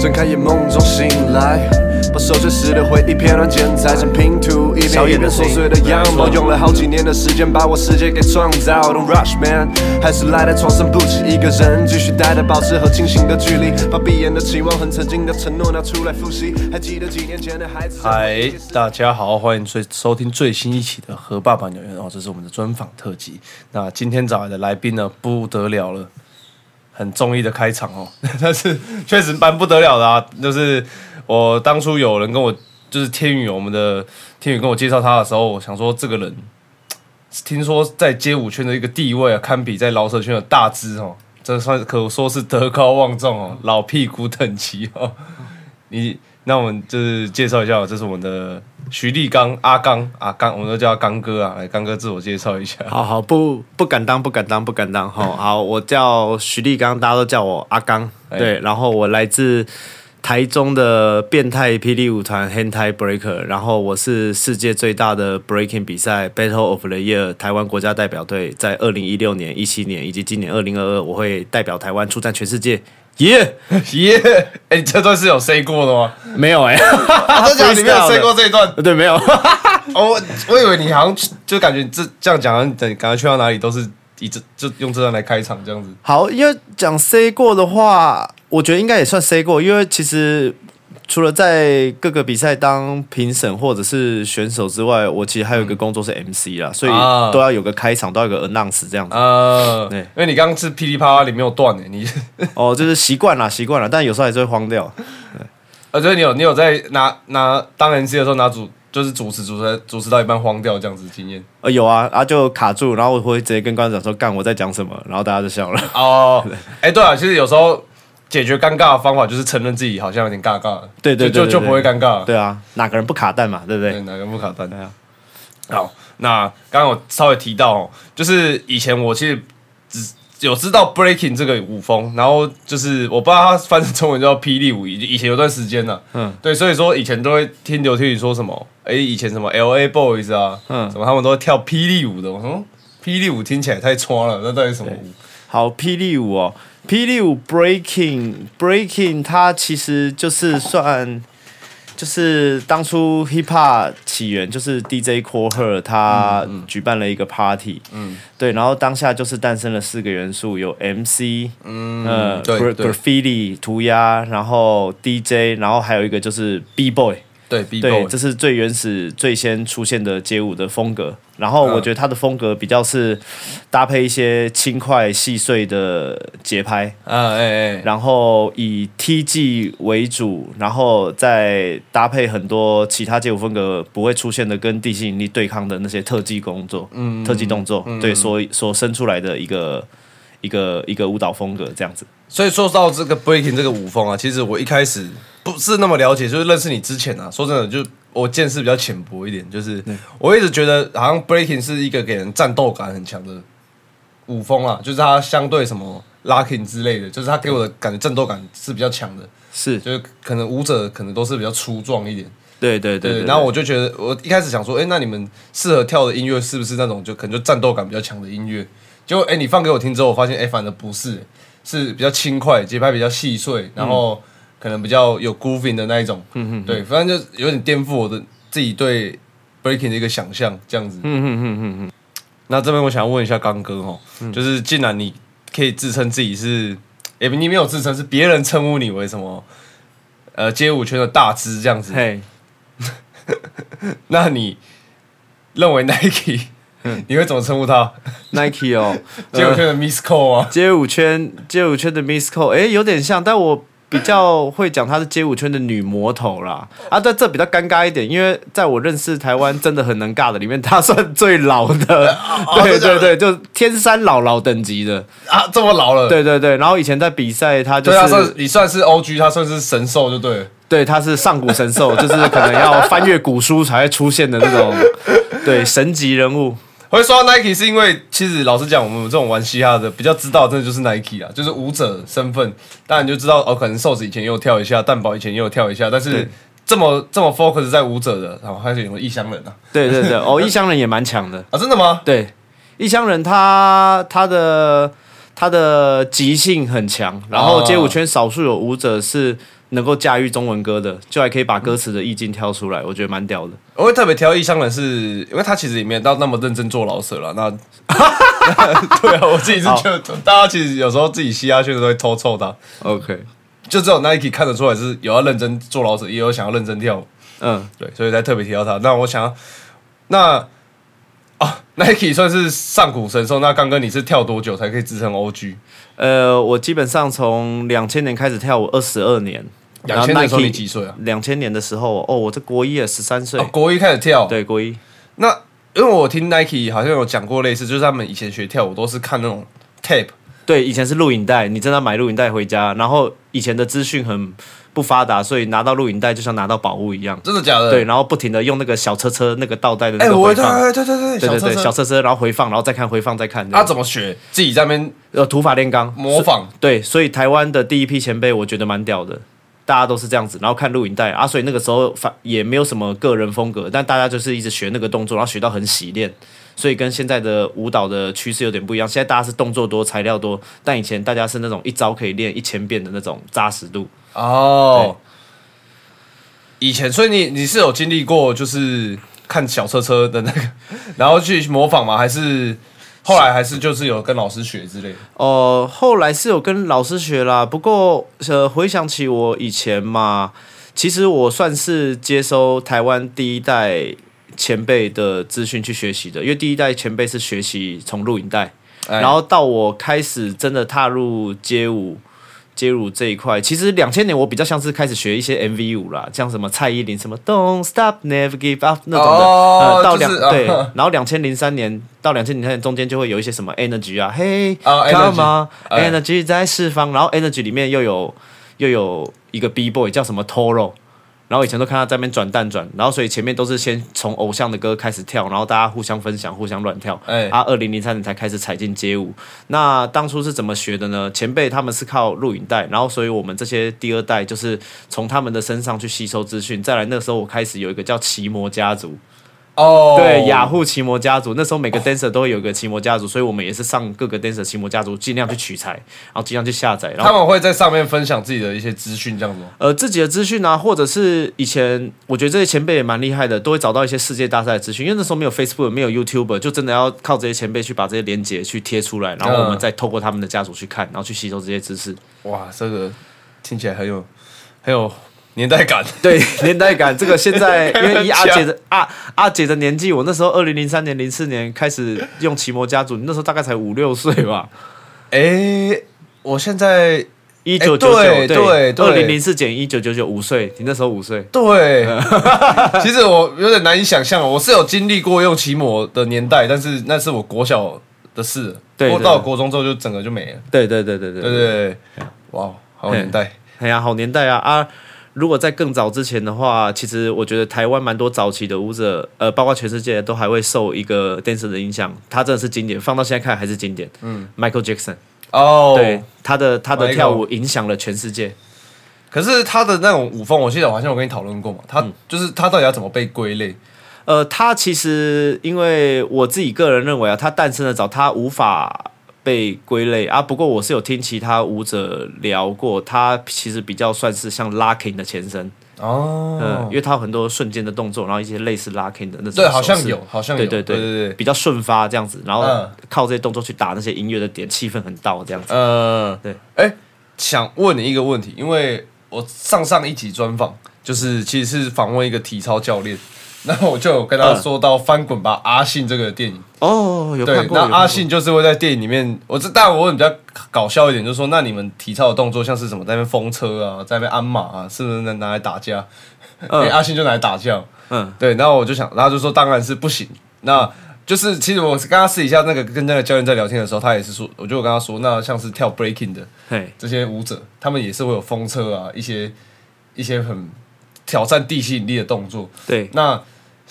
睁开眼，梦中醒来，把手写时的回忆片段剪裁成拼图，一遍一遍琐碎的样貌，用了好几年的时间把我世界给创造。Don't rush man，还是赖在床上不起一个人，继续待着，保持和清醒的距离，把闭眼的期望和曾经的承诺拿出来复习。还记得几年前的孩子？嗨，大家好，欢迎最收听最新一期的《和爸爸纽约》哦，这是我们的专访特辑。那今天找来的来宾呢，不得了了。很中意的开场哦，但是确实蛮不得了的啊！就是我当初有人跟我，就是天宇，我们的天宇跟我介绍他的时候，我想说这个人，听说在街舞圈的一个地位啊，堪比在饶舌圈的大只哦，这算可说是德高望重哦，老屁股等级哦，你。那我们就是介绍一下，这是我们的徐立刚阿刚阿刚，我们都叫他刚哥啊。来，刚哥自我介绍一下。好好，不不敢当，不敢当，不敢当。好好，我叫徐立刚，大家都叫我阿刚。对，然后我来自台中的变态霹雳舞团 Hentai Breaker，然后我是世界最大的 Breaking 比赛 Battle of the Year 台湾国家代表队，在二零一六年、一七年以及今年二零二二，我会代表台湾出战全世界。耶耶！哎，这段是有 say 过的吗？没有哎，真的 你没有 say 过这一段？对，没有。我我以为你好像就感觉这这样讲，等感觉去到哪里都是以这就用这段来开场这样子。好，因为讲 say 过的话，我觉得应该也算 say 过，因为其实。除了在各个比赛当评审或者是选手之外，我其实还有一个工作是 MC 啦，所以都要有个开场，都要有个 announce 这样子。啊，对，因为你刚刚是噼里啪啦，你没有断诶，你哦，就是习惯了，习惯了，但有时候还是会慌掉。呃，所以你有你有在拿拿当 MC 的时候拿主就是主持主持主持到一半慌掉这样子经验？呃，有啊，然后就卡住，然后我会直接跟观众讲说干我在讲什么，然后大家就笑了。哦，哎，对啊，其实有时候。解决尴尬的方法就是承认自己好像有点尬尬，对对，就就不会尴尬。对啊，哪个人不卡蛋嘛，对不对？哪个人不卡蛋？对啊。好，那刚刚我稍微提到，就是以前我其实只有知道 breaking 这个舞风，然后就是我不知道它翻成中文叫霹雳舞，以以前有段时间呢，嗯，对，所以说以前都会听刘天宇说什么，哎，以前什么 L A boys 啊，嗯，什么他们都会跳霹雳舞的，我说霹雳舞听起来太穿了，那到底什么舞？好，霹雳舞哦。霹雳舞 breaking breaking，它其实就是算，就是当初 hip hop 起源，就是 DJ Core Her 他举办了一个 party，嗯，对，然后当下就是诞生了四个元素，有 MC，嗯，对，graffiti 涂鸦，然后 DJ，然后还有一个就是 B boy。对对，这是最原始、最先出现的街舞的风格。然后我觉得它的风格比较是搭配一些轻快细碎的节拍，啊哎哎，然后以 T G 为主，然后再搭配很多其他街舞风格不会出现的跟地心引力对抗的那些特技工作，嗯，特技动作，对，所所生出来的一个一个一个舞蹈风格这样子。所以说到这个 breaking 这个舞风啊，其实我一开始。不是那么了解，就是认识你之前啊，说真的，就我见识比较浅薄一点，就是我一直觉得好像 breaking 是一个给人战斗感很强的舞风啊，就是它相对什么 locking 之类的，就是它给我的感觉战斗感是比较强的，是，就是可能舞者可能都是比较粗壮一点，对对对，然后我就觉得我一开始想说，哎，那你们适合跳的音乐是不是那种就可能就战斗感比较强的音乐？结果哎，你放给我听之后，我发现哎，反而不是，是比较轻快，节拍比较细碎，然后。可能比较有 grooving 的那一种，对，反正就有点颠覆我的自己对 breaking 的一个想象，这样子。嗯嗯嗯嗯嗯。那这边我想要问一下刚哥哦，就是既然你可以自称自己是，哎，你没有自称，是别人称呼你为什么？呃，街舞圈的大只这样子。嘿。那你认为 Nike，你会怎么称呼他？Nike 哦，街舞圈的 Miss Cole 啊？街舞圈，街舞圈的 Miss Cole，哎，有点像，但我。比较会讲她是街舞圈的女魔头啦，啊，但这比较尴尬一点，因为在我认识台湾真的很能尬的里面，她算最老的，对对对，就天山姥姥等级的啊，这么老了，对对对，然后以前在比赛，她就是你算是 O G，她算是神兽，就对，对，她是上古神兽，就是可能要翻阅古书才会出现的那种，对，神级人物。会说 Nike 是因为，其实老实讲，我们这种玩嘻哈的比较知道，真的就是 Nike 啊，就是舞者身份，当然就知道哦，可能瘦子以前也有跳一下，蛋堡以前也有跳一下，但是这么这么 focus 在舞者的，然后还是有异乡人啊，对对对，哦，异乡人也蛮强的。啊，真的吗？对，异乡人他他的他的即兴很强，然后街舞圈少数有舞者是能够驾驭中文歌的，就还可以把歌词的意境挑出来，我觉得蛮屌的。我会特别挑异乡人，是因为他其实也没有到那么认真做老舍了。那 对啊，我自己是觉得，大家其实有时候自己吸下去都会偷臭他。OK，就只有 Nike 看得出来是有要认真做老舍，也有想要认真跳舞。嗯，对，所以才特别提到他。那我想要，那啊，Nike 算是上古神兽。那刚哥你是跳多久才可以支撑 OG？呃，我基本上从两千年开始跳舞，二十二年。两千年时候你几岁啊？两千年的时候，哦，我这国一啊，十三岁。国一开始跳，对，国一。那因为我听 Nike 好像有讲过类似，就是他们以前学跳舞都是看那种 tape，对，以前是录影带，你真的买录影带回家，然后以前的资讯很不发达，所以拿到录影带就像拿到宝物一样。真的假的？对，然后不停的用那个小车车那个倒带的那个回放，对对对对对对，小车车，然后回放，然后再看回放再看。他怎么学？自己在那边呃土法炼钢模仿。对，所以台湾的第一批前辈，我觉得蛮屌的。大家都是这样子，然后看录影带啊，所以那个时候反也没有什么个人风格，但大家就是一直学那个动作，然后学到很洗练，所以跟现在的舞蹈的趋势有点不一样。现在大家是动作多、材料多，但以前大家是那种一招可以练一千遍的那种扎实度。哦，以前，所以你你是有经历过，就是看小车车的那个，然后去模仿吗？还是？后来还是就是有跟老师学之类的哦，后来是有跟老师学啦。不过呃，回想起我以前嘛，其实我算是接收台湾第一代前辈的资讯去学习的，因为第一代前辈是学习从录影带，然后到我开始真的踏入街舞。接入这一块，其实两千年我比较像是开始学一些 MV 舞啦，像什么蔡依林什么 Don't Stop Never Give Up 那种的，呃，到两对，然后两千零三年到两千零三年中间就会有一些什么 Energy 啊，嘿，Come on，Energy 在释放，然后 Energy 里面又有又有一个 B Boy 叫什么 Toro。然后以前都看他在那边转蛋转，然后所以前面都是先从偶像的歌开始跳，然后大家互相分享、互相乱跳。哎，啊，二零零三年才开始踩进街舞。那当初是怎么学的呢？前辈他们是靠录影带，然后所以我们这些第二代就是从他们的身上去吸收资讯。再来那时候我开始有一个叫奇魔家族。哦，对，雅虎奇魔家族那时候每个 dancer 都会有个奇魔家族，所以我们也是上各个 dancer 奇魔家族，尽量去取材，然后尽量去下载。然后他们会在上面分享自己的一些资讯，这样子。呃，自己的资讯啊，或者是以前我觉得这些前辈也蛮厉害的，都会找到一些世界大赛的资讯，因为那时候没有 Facebook，没有 YouTube，就真的要靠这些前辈去把这些连接去贴出来，然后我们再透过他们的家族去看，然后去吸收这些知识。哇，这个听起来很有很有。年代感，对年代感，这个现在 因为以阿姐的阿阿姐的年纪，我那时候二零零三年、零四年开始用奇摩家族，你那时候大概才五六岁吧。哎，我现在一九九九，对，二零零四减一九九九，五岁，你那时候五岁。对，其实我有点难以想象，我是有经历过用奇摩的年代，但是那是我国小的事，对，到国中之后就整个就没了。对对对对对对对，哇，好年代，哎呀，好年代啊啊！如果在更早之前的话，其实我觉得台湾蛮多早期的舞者，呃，包括全世界都还会受一个 dancer 的影响，他真的是经典，放到现在看还是经典。嗯，Michael Jackson，哦，对，他的他的跳舞影响了全世界。可是他的那种舞风，我记得好像我跟你讨论过嘛，他就是他到底要怎么被归类？呃，他其实因为我自己个人认为啊，他诞生的早，他无法。被归类。啊，不过我是有听其他舞者聊过，他其实比较算是像 locking 的前身。哦，嗯，因为他有很多瞬间的动作，然后一些类似 locking 的那种，对，好像有，好像有，对对对对对，比较顺发这样子，然后靠这些动作去打那些音乐的点，气氛很到这样子，嗯，对，哎，想问你一个问题，因为我上上一集专访就是其实是访问一个体操教练。那我就有跟他说到《翻滚吧，阿信》这个电影哦，有看过。那阿信就是会在电影里面，我这但我问比较搞笑一点，就是说，那你们体操的动作像是什么，在那边风车啊，在那边鞍马啊，是不是能拿来打架？哎，阿信就拿来打架。嗯，对。然后我就想，然后就说，当然是不行。那就是其实我刚刚私底下那个跟那个教练在聊天的时候，他也是说，我就跟他说，那像是跳 breaking 的，这些舞者，他们也是会有风车啊，一些一些很。挑战地吸引力的动作，对，那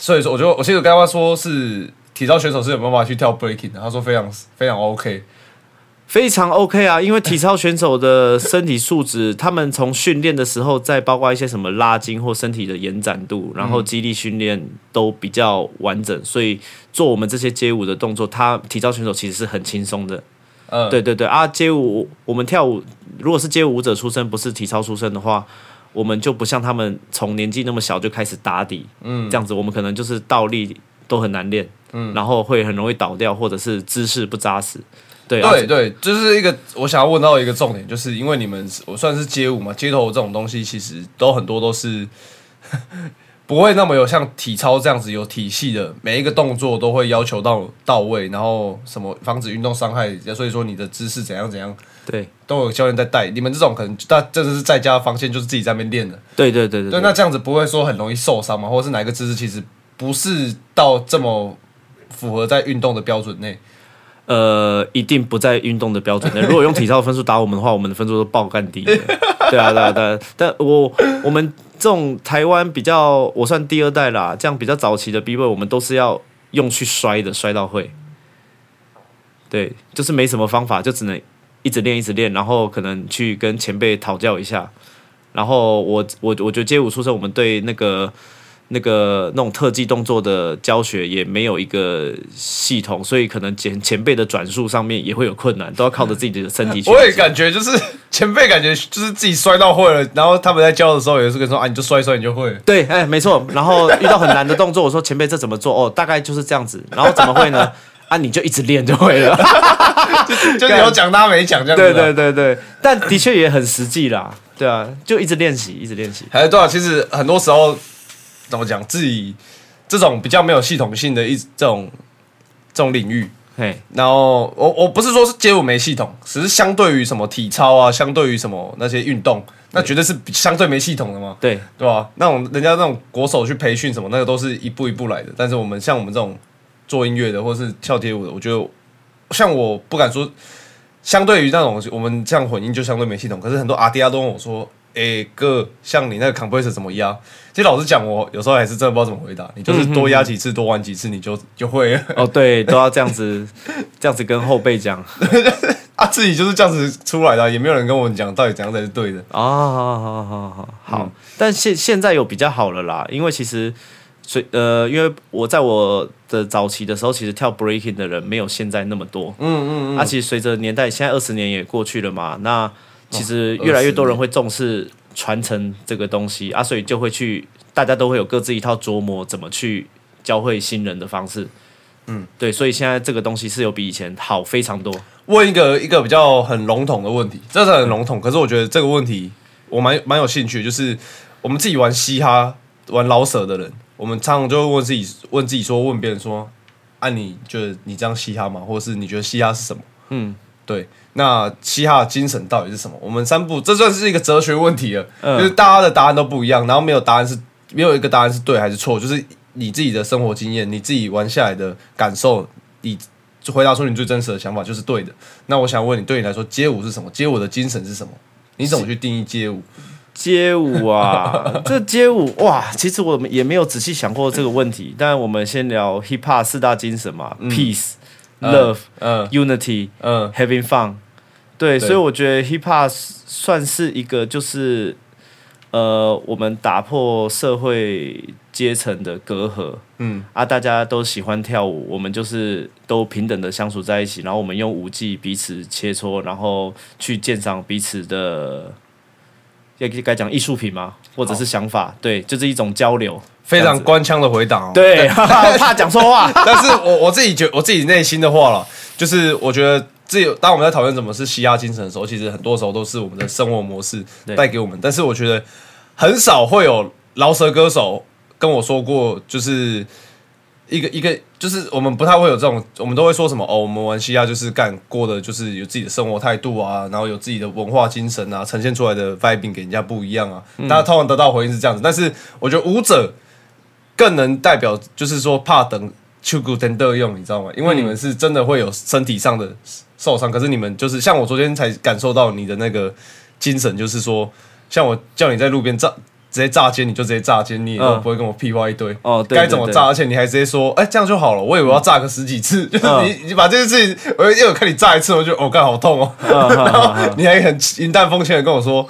所以说，我觉得我其实刚刚说是体操选手是有办法去跳 breaking 的，他说非常非常 OK，非常 OK 啊，因为体操选手的身体素质，他们从训练的时候，再包括一些什么拉筋或身体的延展度，然后肌力训练都比较完整，所以做我们这些街舞的动作，他体操选手其实是很轻松的。嗯，对对对啊，街舞我们跳舞，如果是街舞舞者出身，不是体操出身的话。我们就不像他们从年纪那么小就开始打底，嗯，这样子我们可能就是倒立都很难练，嗯，然后会很容易倒掉，或者是姿势不扎实。对对对，就是一个我想要问到一个重点，就是因为你们我算是街舞嘛，街头这种东西其实都很多都是 不会那么有像体操这样子有体系的，每一个动作都会要求到到位，然后什么防止运动伤害，所以说你的姿势怎样怎样，对，都有教练在带。你们这种可能大真的是在家防线就是自己在那边练的，对对对对。对，那这样子不会说很容易受伤吗？或者是哪一个姿势其实不是到这么符合在运动的标准内？呃，一定不在运动的标准内。如果用体操分数打我们的话，我们的分数都爆干低。对啊，对啊，对。但我我们这种台湾比较，我算第二代啦，这样比较早期的 B 位，我们都是要用去摔的，摔到会。对，就是没什么方法，就只能一直练，一直练，然后可能去跟前辈讨教一下。然后我我我觉得街舞出身，我们对那个。那个那种特技动作的教学也没有一个系统，所以可能前前辈的转述上面也会有困难，都要靠着自己的身体。我也感觉就是前辈感觉就是自己摔到会了，然后他们在教的时候也是跟说啊，你就摔一摔你就会。对，哎，没错。然后遇到很难的动作，我说前辈这怎么做？哦，大概就是这样子。然后怎么会呢？啊，你就一直练就会了。就 有讲他没讲这样。对对对对，但的确也很实际啦。对啊，就一直练习，一直练习。还有多少？其实很多时候。怎么讲？自己这种比较没有系统性的一这种这种领域，嘿，然后我我不是说是街舞没系统，只是相对于什么体操啊，相对于什么那些运动，那绝对是相对没系统的嘛，对对吧？那种人家那种国手去培训什么，那个都是一步一步来的。但是我们像我们这种做音乐的，或是跳街舞的，我觉得像我不敢说，相对于那种我们这样混音就相对没系统。可是很多阿迪亚都问我说。哎哥，像你那个 compressor 怎么压？其实老实讲，我有时候还是真的不知道怎么回答。你就是多压几次，多玩几次，你就就会。哦，对，都要这样子，这样子跟后辈讲。啊，自己就是这样子出来的，也没有人跟我们讲到底怎样才是对的。啊，好好好好好。但现现在有比较好了啦，因为其实，所呃，因为我在我的早期的时候，其实跳 breaking 的人没有现在那么多。嗯嗯嗯。啊，其实随着年代，现在二十年也过去了嘛，那。其实越来越多人会重视传承这个东西啊，所以就会去，大家都会有各自一套琢磨怎么去教会新人的方式。嗯，对，所以现在这个东西是有比以前好非常多。问一个一个比较很笼统的问题，这是很笼统，可是我觉得这个问题我蛮蛮有兴趣，就是我们自己玩嘻哈、玩老舍的人，我们常常就会问自己，问自己说，问别人说，啊，你觉得你这样嘻哈吗？或者是你觉得嘻哈是什么？嗯，对。那嘻哈的精神到底是什么？我们三步，这算是一个哲学问题了，就是大家的答案都不一样，然后没有答案是，没有一个答案是对还是错，就是你自己的生活经验，你自己玩下来的感受，你回答出你最真实的想法就是对的。那我想问你，对你来说，街舞是什么？街舞的精神是什么？你怎么去定义街舞？街舞啊，这街舞哇，其实我们也没有仔细想过这个问题。但我们先聊 hip hop 四大精神嘛，peace。Love, unity, having fun，对，所以我觉得 hip hop 算是一个，就是呃，我们打破社会阶层的隔阂，嗯，啊，大家都喜欢跳舞，我们就是都平等的相处在一起，然后我们用舞技彼此切磋，然后去鉴赏彼此的，该该讲艺术品吗？或者是想法？对，就是一种交流。非常官腔的回答，对，怕讲错话。但是我我自己觉我自己内心的话了，就是我觉得自己当我们在讨论什么是嘻哈精神的时候，其实很多时候都是我们的生活模式带给我们。但是我觉得很少会有饶舌歌手跟我说过，就是一个一个，就是我们不太会有这种，我们都会说什么哦，我们玩西亚就是干过的，就是有自己的生活态度啊，然后有自己的文化精神啊，呈现出来的 vibe 给人家不一样啊。大家通常得到回应是这样子，但是我觉得舞者。更能代表，就是说怕等去骨等得用，你知道吗？因为你们是真的会有身体上的受伤，可是你们就是像我昨天才感受到你的那个精神，就是说，像我叫你在路边站。直接炸尖你就直接炸尖，你也都不会跟我屁话一堆。哦，该怎么炸，而且你还直接说，哎，这样就好了。我以为要炸个十几次，就是你你把这件事情，我又有看你炸一次，我就哦，干好痛哦。然后你还很云淡风轻的跟我说，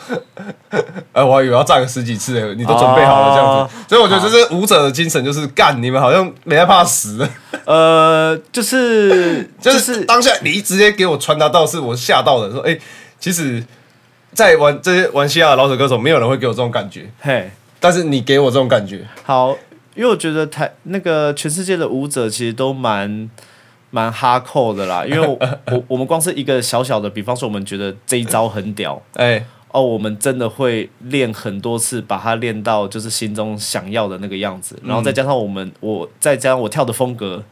哎，我还以为要炸个十几次，你都准备好了这样子。所以我觉得这是舞者的精神，就是干，你们好像没害怕死。呃，就是就是当下你直接给我传达到，是我吓到的，说，哎，其实。在玩这些玩西亚的老手歌手，没有人会给我这种感觉。嘿，但是你给我这种感觉，好，因为我觉得台那个全世界的舞者其实都蛮蛮哈扣的啦。因为我 我们光是一个小小的，比方说我们觉得这一招很屌，哎，哦，我们真的会练很多次，把它练到就是心中想要的那个样子，然后再加上我们我再加上我跳的风格。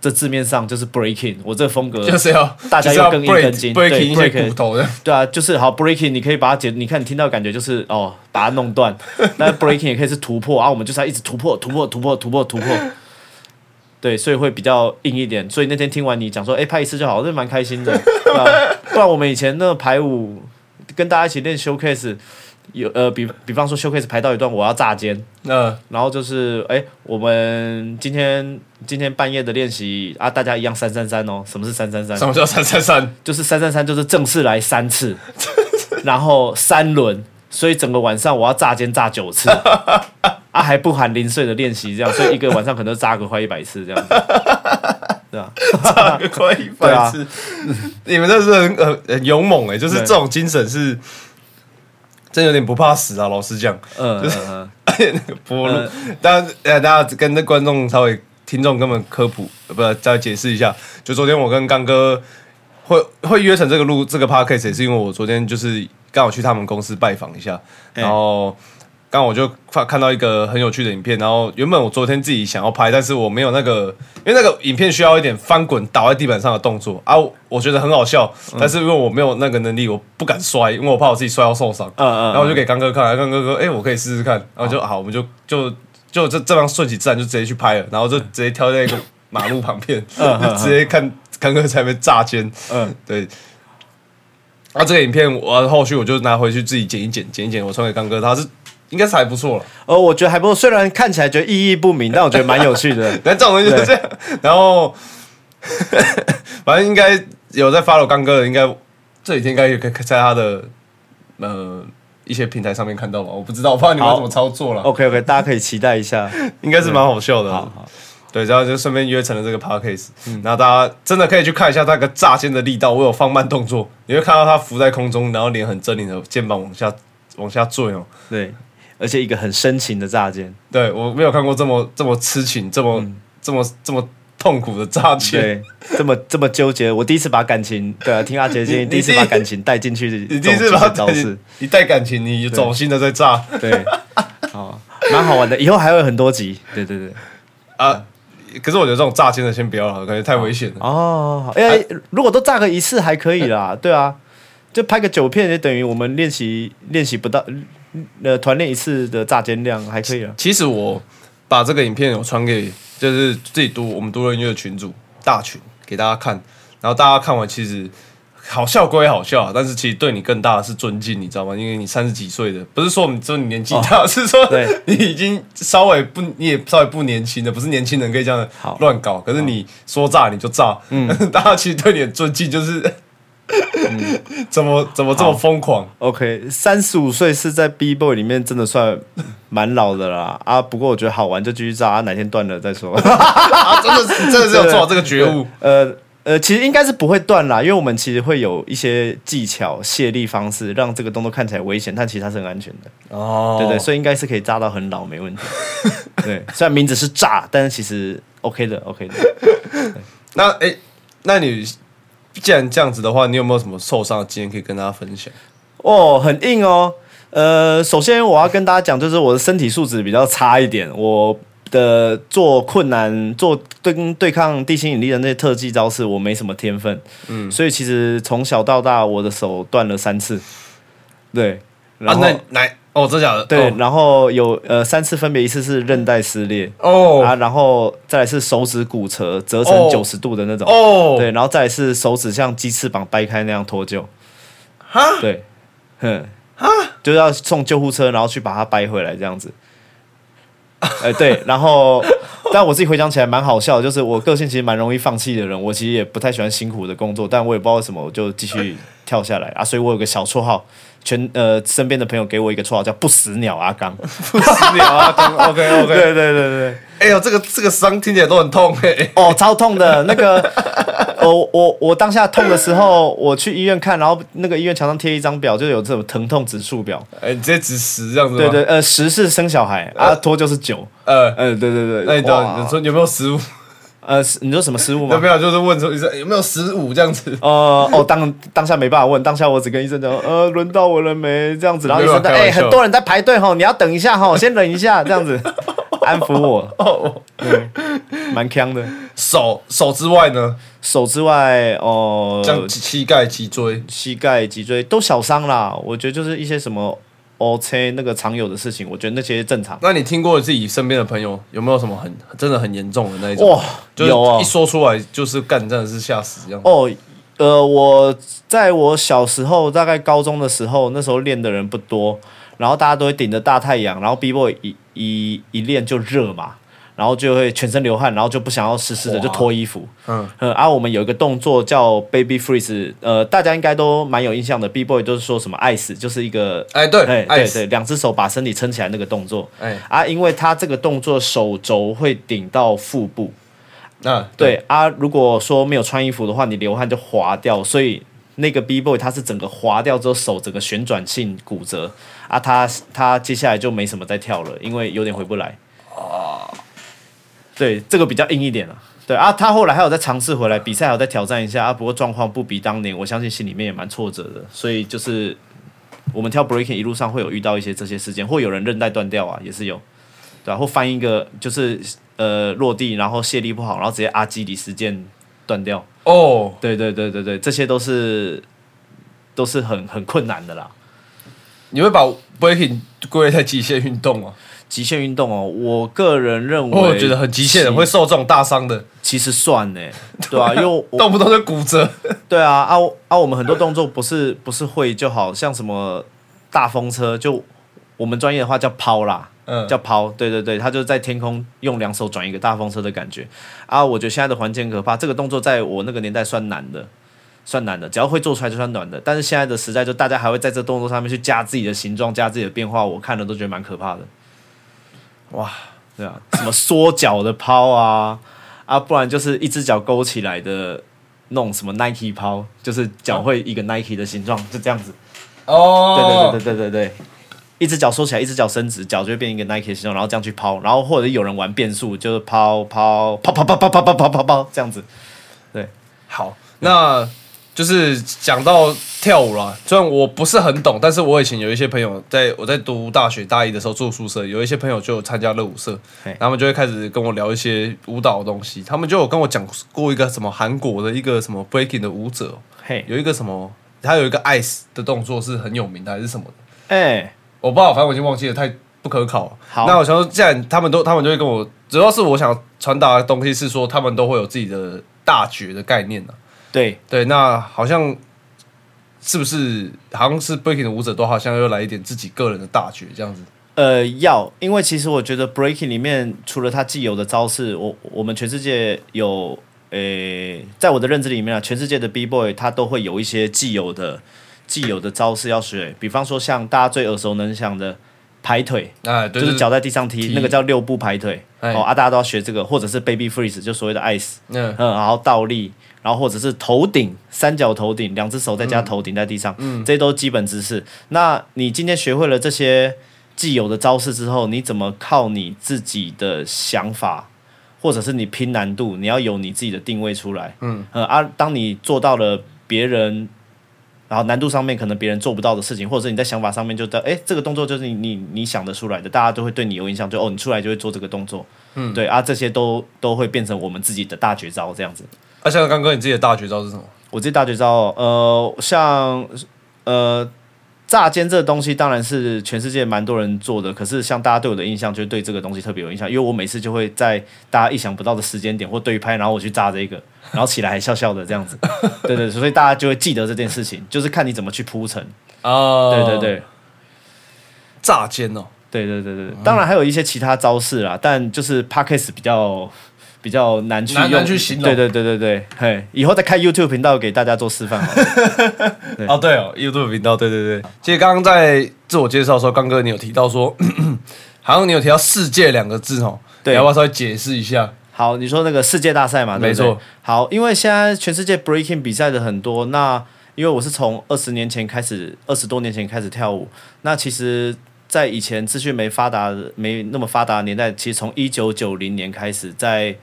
这字面上就是 breaking，我这个风格就是要大家要更一根筋，breaking 一些骨头的。对啊，就是好 breaking，你可以把它解，你看你听到感觉就是哦，把它弄断。那 breaking 也可以是突破啊，我们就是要一直突破，突破，突破，突破，突破。对，所以会比较硬一点。所以那天听完你讲说，哎，拍一次就好，这蛮开心的。不然我们以前那个排舞，跟大家一起练 showcase。有呃，比比方说，showcase 排到一段，我要炸肩，嗯，然后就是，哎，我们今天今天半夜的练习啊，大家一样三三三哦。什么是三三三？什么叫三三三？就是三三三，就是正式来三次，然后三轮，所以整个晚上我要炸肩炸九次，啊，还不含零碎的练习，这样，所以一个晚上可能炸个快一百次这样子，对啊，炸个快一百次，你们这是很很很勇猛哎，就是这种精神是。真有点不怕死啊！老实讲，嗯，就是 那个波路，当然，呃，大家跟那观众稍微听众根本科普，不再解释一下。就昨天我跟刚哥会会约成这个录这个 podcast，也是因为我昨天就是刚好去他们公司拜访一下，然后。刚我就发看到一个很有趣的影片，然后原本我昨天自己想要拍，但是我没有那个，因为那个影片需要一点翻滚倒在地板上的动作啊，我觉得很好笑，但是因为我没有那个能力，我不敢摔，因为我怕我自己摔到受伤。嗯嗯。然后我就给刚哥看，刚哥说：“哎，我可以试试看。”然后就好，我们就就就这这样顺其自然就直接去拍了，然后就直接跳在一个马路旁边，直接看刚哥在那边炸肩。嗯，对。啊，这个影片我后续我就拿回去自己剪一剪，剪一剪，我传给刚哥，他是。应该是还不错了，呃，我觉得还不错。虽然看起来觉得意义不明，但我觉得蛮有趣的。那这种东西就是这样。然后，反正应该有在 follow 刚哥的，应该这几天应该也可以在他的呃一些平台上面看到吧？我不知道，我不知道你们怎么操作了。OK OK，大家可以期待一下，应该是蛮好笑的。好，对，然后就顺便约成了这个 podcast。嗯，然后大家真的可以去看一下那个炸肩的力道，我有放慢动作，你会看到他浮在空中，然后脸很狰狞的肩膀往下往下坠哦。对。而且一个很深情的炸肩，对我没有看过这么这么痴情、这么这么这么痛苦的炸肩，对，这么这么纠结。我第一次把感情，对啊，听阿杰建议，第一次把感情带进去，你第一次把招式，你带感情，你走心的在炸，对，好，蛮好玩的，以后还有很多集，对对对，啊，可是我觉得这种炸肩的先不要了，感觉太危险了。哦，哎，如果都炸个一次还可以啦，对啊，就拍个九片，也等于我们练习练习不到。呃，团练一次的炸肩量还可以啊。其实我把这个影片有传给就是自己读我们读人音乐群组大群给大家看，然后大家看完其实好笑归好笑，但是其实对你更大的是尊敬，你知道吗？因为你三十几岁的，不是说你说你年纪大，是说你已经稍微不你也稍微不年轻的，不是年轻人可以这样乱搞。可是你说炸你就炸，嗯，大家其实对你的尊敬就是。怎么怎么这么疯狂？OK，三十五岁是在 B boy 里面真的算蛮老的啦啊！不过我觉得好玩就继续炸，啊哪天断了再说。啊，真的是真的是有做好这个觉悟。呃呃，其实应该是不会断啦，因为我们其实会有一些技巧卸力方式，让这个动作看起来危险，但其实它是很安全的。哦，对对，所以应该是可以炸到很老没问题。对，虽然名字是炸，但是其实 OK 的 OK 的。那哎，那你？既然这样子的话，你有没有什么受伤的经验可以跟大家分享？哦，很硬哦。呃，首先我要跟大家讲，就是我的身体素质比较差一点，我的做困难、做对对抗地心引力的那些特技招式，我没什么天分。嗯，所以其实从小到大，我的手断了三次。对，啊，那来。哦，真假的？对，然后有呃三次，分别一次是韧带撕裂哦啊，然后再来是手指骨折，折成九十度的那种哦，对，然后再来是手指像鸡翅膀掰开那样脱臼，哈，对，哼，哈，就要送救护车，然后去把它掰回来这样子，哎，对，然后但我自己回想起来蛮好笑，就是我个性其实蛮容易放弃的人，我其实也不太喜欢辛苦的工作，但我也不知道为什么，我就继续跳下来啊，所以我有个小绰号。全呃，身边的朋友给我一个绰号叫“不死鸟阿刚”，不死鸟阿刚。OK OK，对对对对。哎呦，这个这个伤听起来都很痛哎。哦，超痛的。那个 我我我当下痛的时候，我去医院看，然后那个医院墙上贴一张表，就有这种疼痛指数表。哎，直接指十这样子对对，呃，十是生小孩，啊，拖就是九。呃呃，对对对。那你你说有没有十五？呃，你说什么失误吗？有没有，就是问说医生有没有十五这样子？哦哦，当当下没办法问，当下我只跟医生讲，呃，轮到我了没？这样子，然后医生哎，很多人在排队哈，你要等一下哈，先忍一下，这样子安抚我。哦，对，蛮强的。手手之外呢？手之外哦，像膝盖、脊椎、膝盖、脊椎都小伤啦。我觉得就是一些什么。OK，那个常有的事情，我觉得那些正常。那你听过自己身边的朋友有没有什么很真的很严重的那一种？哇，有啊！一说出来就是干，真的是吓死这样。哦，呃，我在我小时候，大概高中的时候，那时候练的人不多，然后大家都会顶着大太阳，然后 B boy 一一一练就热嘛。然后就会全身流汗，然后就不想要湿湿的，就脱衣服。嗯，嗯，啊我们有一个动作叫 baby freeze，呃，大家应该都蛮有印象的。B boy 就是说什么 ice，，就是一个哎，对，哎对对，两只手把身体撑起来那个动作。哎，啊，因为他这个动作手肘会顶到腹部。啊，对啊，如果说没有穿衣服的话，你流汗就滑掉，所以那个 B boy 他是整个滑掉之后手整个旋转性骨折。啊，他他接下来就没什么再跳了，因为有点回不来。啊。对，这个比较硬一点了。对啊，他后来还有再尝试回来比赛，还有再挑战一下啊。不过状况不比当年，我相信心里面也蛮挫折的。所以就是我们跳 breaking 一路上会有遇到一些这些事件，或有人韧带断掉啊，也是有，对啊，或翻一个就是呃落地，然后卸力不好，然后直接阿基里斯腱断掉。哦，对对对对对，这些都是都是很很困难的啦。你会把 breaking 归类在极限运动吗？极限运动哦，我个人认为，我觉得很极限的，会受这种大伤的。其实算呢，对啊，因为动不动就骨折。对啊，啊啊，我们很多动作不是不是会就好像什么大风车，就我们专业的话叫抛啦，嗯，叫抛。对对对，他就在天空用两手转一个大风车的感觉。啊，我觉得现在的环境可怕，这个动作在我那个年代算难的，算难的，只要会做出来就算难的。但是现在的时代，就大家还会在这动作上面去加自己的形状，加自己的变化，我看了都觉得蛮可怕的。哇，对啊，什么缩脚的抛啊，啊，不然就是一只脚勾起来的弄什么 Nike 抛，就是脚会一个 Nike 的形状，就这样子。哦，对对对对对对对，一只脚收起来，一只脚伸直，脚就会变一个 Nike 形状，然后这样去抛，然后或者有人玩变速，就是抛抛抛抛抛抛抛抛抛抛抛这样子。对，好，那。就是讲到跳舞啦，虽然我不是很懂，但是我以前有一些朋友，在我在读大学大一的时候住宿舍，有一些朋友就参加热舞社，他们就会开始跟我聊一些舞蹈的东西。他们就有跟我讲过一个什么韩国的一个什么 breaking 的舞者，有一个什么，他有一个 ice 的动作是很有名的，还是什么的？哎，我不知道，反正我已经忘记了，太不可考了。好，那我想说，既然他们都，他们就会跟我，主要是我想传达的东西是说，他们都会有自己的大绝的概念呢。对对，那好像是不是好像是 breaking 的舞者都好像要来一点自己个人的大绝这样子？呃，要，因为其实我觉得 breaking 里面除了他既有的招式，我我们全世界有，呃，在我的认知里面啊，全世界的 b boy 他都会有一些既有的既有的招式要学，比方说像大家最耳熟能详的。排腿，哎，就是脚在地上踢，那个叫六步排腿。哦，啊，大家都要学这个，或者是 baby freeze，就所谓的 ice 嗯。嗯，然后倒立，然后或者是头顶，三角头顶，两只手再加头顶在地上，嗯，这些都基本姿势。那你今天学会了这些既有的招式之后，你怎么靠你自己的想法，或者是你拼难度，你要有你自己的定位出来。嗯，呃，啊，当你做到了别人。然后难度上面可能别人做不到的事情，或者是你在想法上面就在哎，这个动作就是你你你想得出来的，大家都会对你有印象，就哦，你出来就会做这个动作，嗯，对啊，这些都都会变成我们自己的大绝招这样子。啊，像刚哥你自己的大绝招是什么？我自己大绝招，呃，像呃。炸尖这个东西当然是全世界蛮多人做的，可是像大家对我的印象，就对这个东西特别有印象，因为我每次就会在大家意想不到的时间点或对拍，然后我去炸这个，然后起来还笑笑的这样子，对对，所以大家就会记得这件事情，就是看你怎么去铺陈哦，对对对，炸尖哦，对对对对，当然还有一些其他招式啦，但就是 Parkes 比较。比较难去用，去形容。对对对对对，嘿，以后再开 YouTube 频道给大家做示范。哦，对哦，YouTube 频道，对对对。其实刚刚在自我介绍的时候，刚哥你有提到说，好像你有提到“世界”两个字哦，对，要不要稍微解释一下？好，你说那个世界大赛嘛，没错。好，因为现在全世界 breaking 比赛的很多，那因为我是从二十年前开始，二十多年前开始跳舞，那其实，在以前资讯没发达、没那么发达的年代，其实从一九九零年开始，在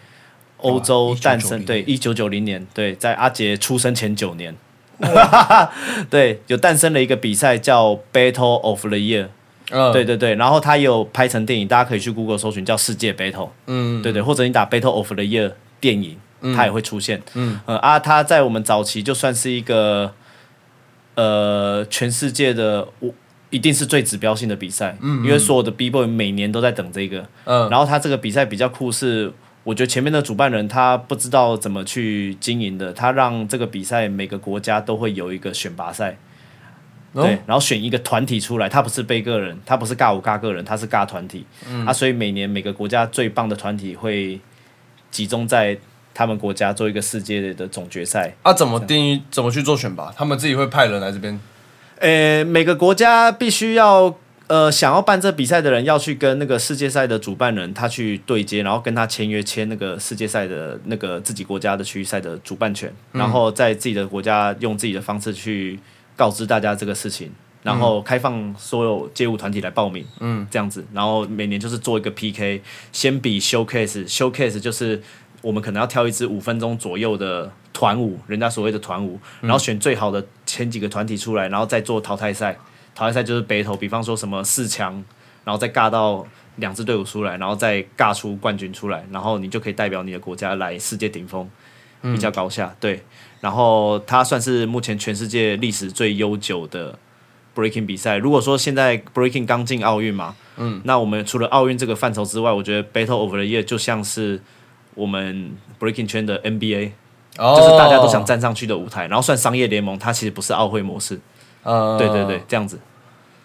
欧洲诞生，对，一九九零年，对，在阿杰出生前九年，对，有诞生了一个比赛叫 Battle of the Year。嗯，对对对，然后他有拍成电影，大家可以去 Google 搜寻叫《世界 Battle》。嗯，对对，或者你打 Battle of the Year 电影，它也会出现。嗯，呃啊，他在我们早期就算是一个，呃，全世界的我一定是最指标性的比赛。嗯，因为所有的 B Boy 每年都在等这个。嗯，然后他这个比赛比较酷，是我觉得前面的主办人他不知道怎么去经营的，他让这个比赛每个国家都会有一个选拔赛。对，然后选一个团体出来，他不是背个人，他不是尬舞尬个人，他是尬团体。嗯，啊，所以每年每个国家最棒的团体会集中在他们国家做一个世界的总决赛。啊，怎么定义？怎么去做选拔？他们自己会派人来这边？呃，每个国家必须要呃想要办这比赛的人要去跟那个世界赛的主办人他去对接，然后跟他签约签那个世界赛的那个自己国家的区域赛的主办权，然后在自己的国家用自己的方式去。告知大家这个事情，然后开放所有街舞团体来报名，嗯，这样子，然后每年就是做一个 PK，先比 showcase，showcase 就是我们可能要挑一支五分钟左右的团舞，人家所谓的团舞，然后选最好的前几个团体出来，然后再做淘汰赛，淘汰赛就是 battle，比方说什么四强，然后再尬到两支队伍出来，然后再尬出冠军出来，然后你就可以代表你的国家来世界顶峰，比较高下，对。然后它算是目前全世界历史最悠久的 breaking 比赛。如果说现在 breaking 刚进奥运嘛，嗯，那我们除了奥运这个范畴之外，我觉得 Battle of the Year 就像是我们 breaking 圈的 NBA，就是大家都想站上去的舞台。然后算商业联盟，它其实不是奥会模式。呃，对对对，这样子。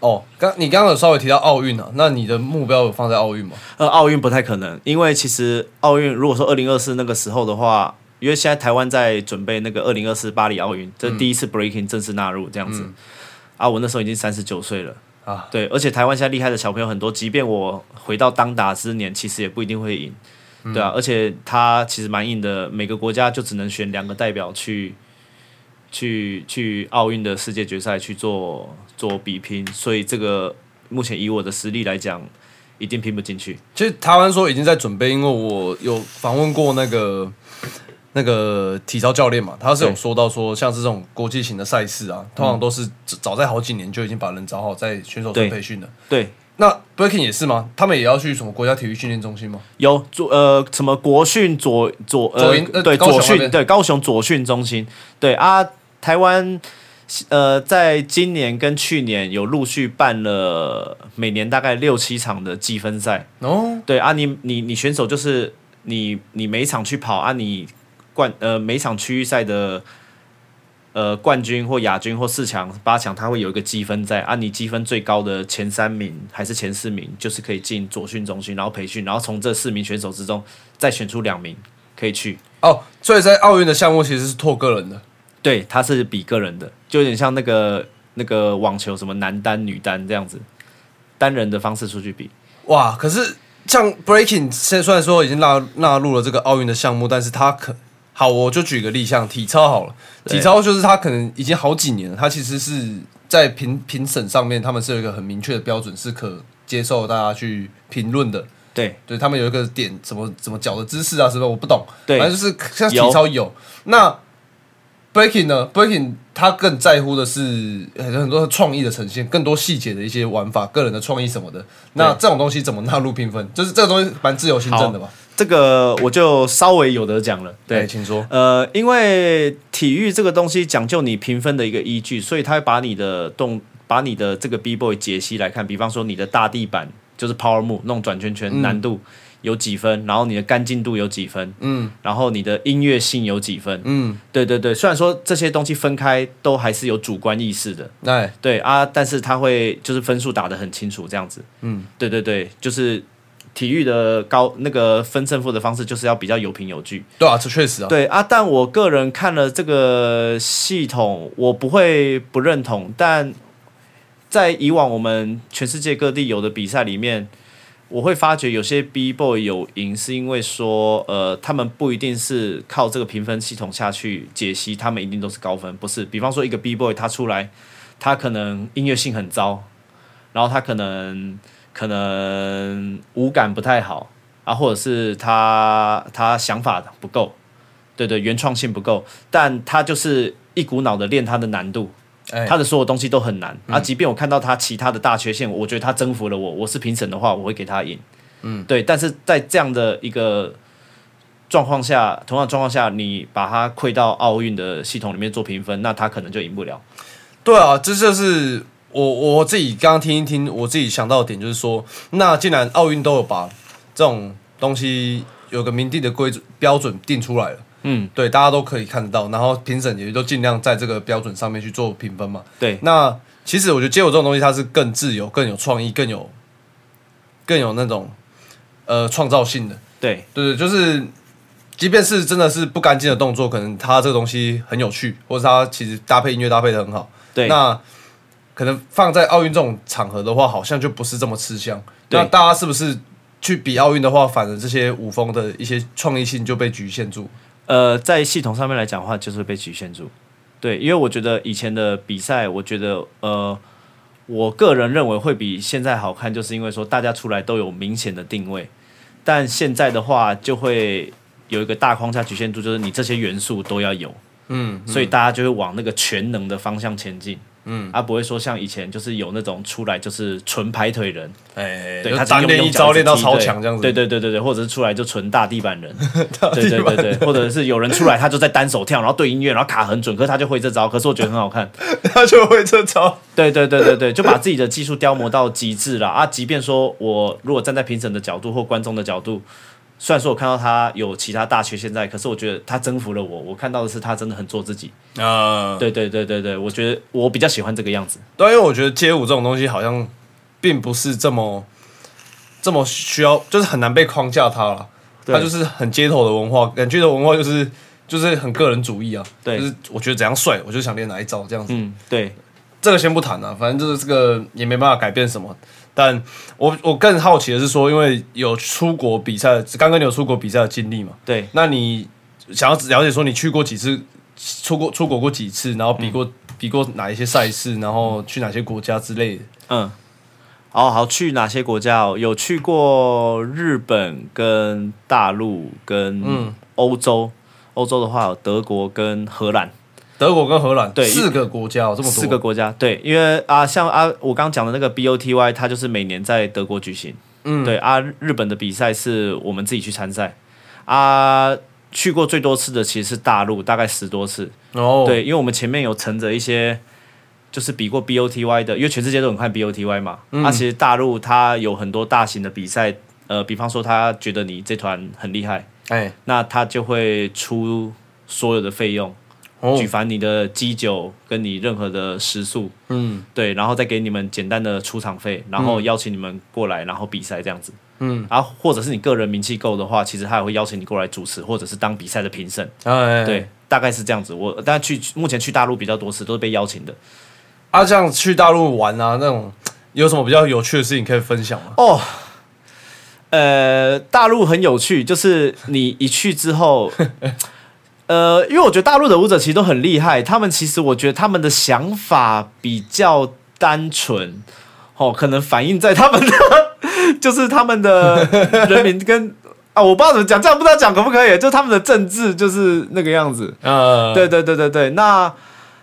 哦，刚你刚刚有稍微提到奥运啊，那你的目标有放在奥运吗？呃，奥运不太可能，因为其实奥运如果说二零二四那个时候的话。因为现在台湾在准备那个二零二四巴黎奥运，这是第一次 breaking 正式纳入这样子。啊，我那时候已经三十九岁了啊，对，而且台湾现在厉害的小朋友很多，即便我回到当打之年，其实也不一定会赢，对啊，而且他其实蛮硬的，每个国家就只能选两个代表去去去奥运的世界决赛去做做比拼，所以这个目前以我的实力来讲，一定拼不进去。其实台湾说已经在准备，因为我有访问过那个。那个体操教练嘛，他是有说到说，像是这种国际型的赛事啊，通常都是早在好几年就已经把人找好，在选手村培训的。对，那 breaking 也是吗？他们也要去什么国家体育训练中心吗？有左呃什么国训左左呃对左训对高雄左训中心对啊，台湾呃在今年跟去年有陆续办了每年大概六七场的积分赛哦。对啊，你你你选手就是你你每场去跑啊你。冠呃每场区域赛的呃冠军或亚军或四强八强，他会有一个积分在，按你积分最高的前三名还是前四名，就是可以进左训中心，然后培训，然后从这四名选手之中再选出两名可以去。哦，所以在奥运的项目其实是拓个人的，对，他是比个人的，就有点像那个那个网球什么男单女单这样子，单人的方式出去比。哇，可是像 breaking 现在虽然说已经纳纳入了这个奥运的项目，但是他可。好，我就举个例，像体操好了，体操就是他可能已经好几年了，他其实是在评评审上面，他们是有一个很明确的标准，是可接受大家去评论的。对，对他们有一个点，怎么怎么脚的姿势啊，什么？我不懂，反正就是像体操有那。Breaking 呢？Breaking 他更在乎的是很多很多创意的呈现，更多细节的一些玩法，个人的创意什么的。那这种东西怎么纳入评分？就是这个东西蛮自由行政的吧？这个我就稍微有得讲了。对，请说。呃，因为体育这个东西讲究你评分的一个依据，所以他会把你的动，把你的这个 B boy 解析来看。比方说你的大地板就是 Power Move 弄转圈圈难度。有几分，然后你的干净度有几分，嗯，然后你的音乐性有几分，嗯，对对对，虽然说这些东西分开都还是有主观意识的，对对啊，但是他会就是分数打得很清楚这样子，嗯，对对对，就是体育的高那个分胜负的方式就是要比较有凭有据，对啊，这确实啊，对啊，但我个人看了这个系统，我不会不认同，但在以往我们全世界各地有的比赛里面。我会发觉有些 B boy 有赢，是因为说，呃，他们不一定是靠这个评分系统下去解析，他们一定都是高分，不是。比方说一个 B boy 他出来，他可能音乐性很糟，然后他可能可能舞感不太好啊，或者是他他想法不够，对对，原创性不够，但他就是一股脑的练他的难度。他的所有东西都很难啊！即便我看到他其他的大缺陷，我觉得他征服了我。我是评审的话，我会给他赢。嗯，对。但是在这样的一个状况下，同样状况下，你把他馈到奥运的系统里面做评分，那他可能就赢不了。对啊，这就是我我自己刚刚听一听，我自己想到的点就是说，那既然奥运都有把这种东西有个明定的规标准定出来了。嗯，对，大家都可以看得到，然后评审也都尽量在这个标准上面去做评分嘛。对，那其实我觉得街舞这种东西，它是更自由、更有创意、更有更有那种呃创造性的。对，对对，就是即便是真的是不干净的动作，可能它这个东西很有趣，或者它其实搭配音乐搭配的很好。对，那可能放在奥运这种场合的话，好像就不是这么吃香。那大家是不是去比奥运的话，反而这些舞风的一些创意性就被局限住？呃，在系统上面来讲的话，就是被局限住。对，因为我觉得以前的比赛，我觉得呃，我个人认为会比现在好看，就是因为说大家出来都有明显的定位。但现在的话，就会有一个大框架局限住，就是你这些元素都要有。嗯，所以大家就会往那个全能的方向前进。嗯，而不会说像以前就是有那种出来就是纯排腿人，哎，对他单练一招练到超强这样子，对对对对对，或者是出来就纯大地板人，对对对对，或者是有人出来他就在单手跳，然后对音乐，然后卡很准，可是他就会这招，可是我觉得很好看，他就会这招，对对对对对，就把自己的技术雕磨到极致了啊！即便说我如果站在评审的角度或观众的角度。虽然说我看到他有其他大学现在，可是我觉得他征服了我。我看到的是他真的很做自己啊！对对对对对，我觉得我比较喜欢这个样子。对，因为我觉得街舞这种东西好像并不是这么这么需要，就是很难被框架它了。它就是很街头的文化，感觉的文化就是就是很个人主义啊。对，就是我觉得怎样帅，我就想练哪一招这样子。嗯，对，这个先不谈了，反正就是这个也没办法改变什么。但我我更好奇的是说，因为有出国比赛，刚刚你有出国比赛的经历嘛？对。那你想要了解说，你去过几次，出过出国过几次，然后比过比过哪一些赛事，然后去哪些国家之类的？嗯。哦，好，去哪些国家？哦有去过日本、跟大陆、跟欧洲。欧洲的话，有德国跟荷兰。德国跟荷兰对四个国家哦，这么多。四个国家对，因为啊，像啊，我刚刚讲的那个 BOTY，它就是每年在德国举行，嗯，对啊，日本的比赛是我们自己去参赛。啊，去过最多次的其实是大陆，大概十多次。哦，对，因为我们前面有乘着一些就是比过 BOTY 的，因为全世界都很看 BOTY 嘛，啊，其实大陆它有很多大型的比赛，呃，比方说他觉得你这团很厉害，哎，那他就会出所有的费用。举凡你的基酒跟你任何的食宿，嗯，对，然后再给你们简单的出场费，然后邀请你们过来，然后比赛这样子，嗯，然后或者是你个人名气够的话，其实他也会邀请你过来主持，或者是当比赛的评审，哎对，大概是这样子。我但去目前去大陆比较多次，都是被邀请的。啊，这样去大陆玩啊，那种有什么比较有趣的事情可以分享吗？哦，呃，大陆很有趣，就是你一去之后。呃，因为我觉得大陆的舞者其实都很厉害，他们其实我觉得他们的想法比较单纯，哦，可能反映在他们的 就是他们的人民跟啊，我不知道怎么讲，这样不知道讲可不可以？就他们的政治就是那个样子，呃，对对对对对，那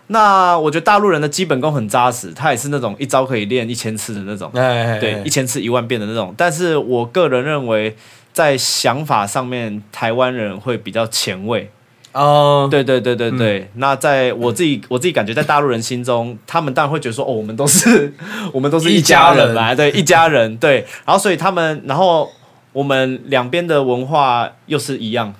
那我觉得大陆人的基本功很扎实，他也是那种一招可以练一千次的那种，对，一千次一万遍的那种。但是我个人认为，在想法上面，台湾人会比较前卫。哦，对对对对对，那在我自己我自己感觉，在大陆人心中，他们当然会觉得说，哦，我们都是 我们都是一家人来，对，一家人，对，然后所以他们，然后我们两边的文化又是一样，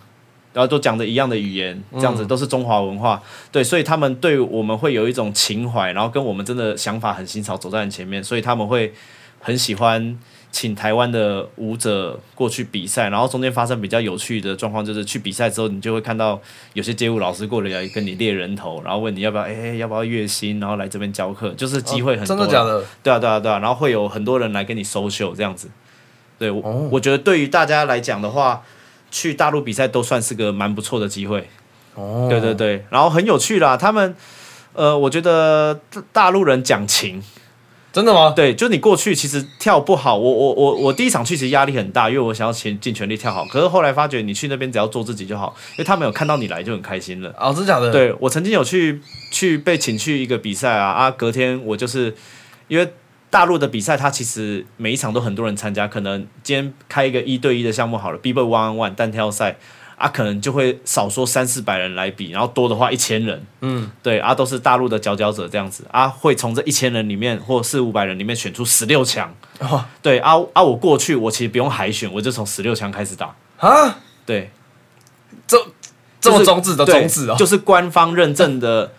然后都讲的一样的语言，这样子都是中华文化，对，所以他们对我们会有一种情怀，然后跟我们真的想法很新潮，走在很前面，所以他们会很喜欢。请台湾的舞者过去比赛，然后中间发生比较有趣的状况，就是去比赛之后，你就会看到有些街舞老师过来跟你猎人头，然后问你要不要，哎，要不要月薪，然后来这边教课，就是机会很多。真的假的？对啊，对啊，对啊，然后会有很多人来跟你收秀这样子。对我，我觉得对于大家来讲的话，去大陆比赛都算是个蛮不错的机会。哦，对对对，然后很有趣啦，他们，呃，我觉得大陆人讲情。真的吗？对，就你过去其实跳不好，我我我我第一场去其实压力很大，因为我想要全尽全力跳好。可是后来发觉你去那边只要做自己就好，因为他们有看到你来就很开心了。哦，真的假的？对我曾经有去去被请去一个比赛啊啊，隔天我就是因为大陆的比赛，它其实每一场都很多人参加，可能今天开一个一对一的项目好了，B Boy One One 单挑赛。啊，可能就会少说三四百人来比，然后多的话一千人，嗯，对，啊，都是大陆的佼佼者这样子，啊，会从这一千人里面或四五百人里面选出十六强，对，啊啊，我过去我其实不用海选，我就从十六强开始打，啊，对，这这么中指的中指啊，就是官方认证的。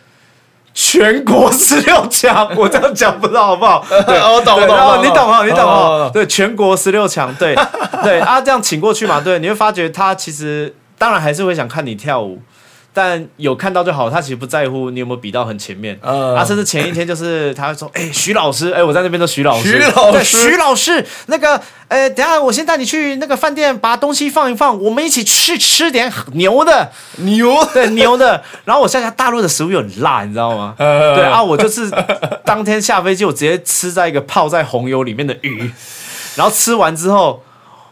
全国十六强，我这样讲不知道好不好？对，我懂，我懂，你懂啊，你懂啊？对，全国十六强，对，对啊，这样请过去嘛？对，你会发觉他其实当然还是会想看你跳舞。但有看到就好，他其实不在乎你有没有比到很前面。啊，甚至前一天就是他会说：“哎，徐老师，哎，我在那边都徐老师，徐老师，徐老师，那个，哎，等下我先带你去那个饭店，把东西放一放，我们一起去吃点牛的牛，对牛的。然后我下下大陆的食物又很辣，你知道吗？对啊，我就是当天下飞机，我直接吃在一个泡在红油里面的鱼，然后吃完之后。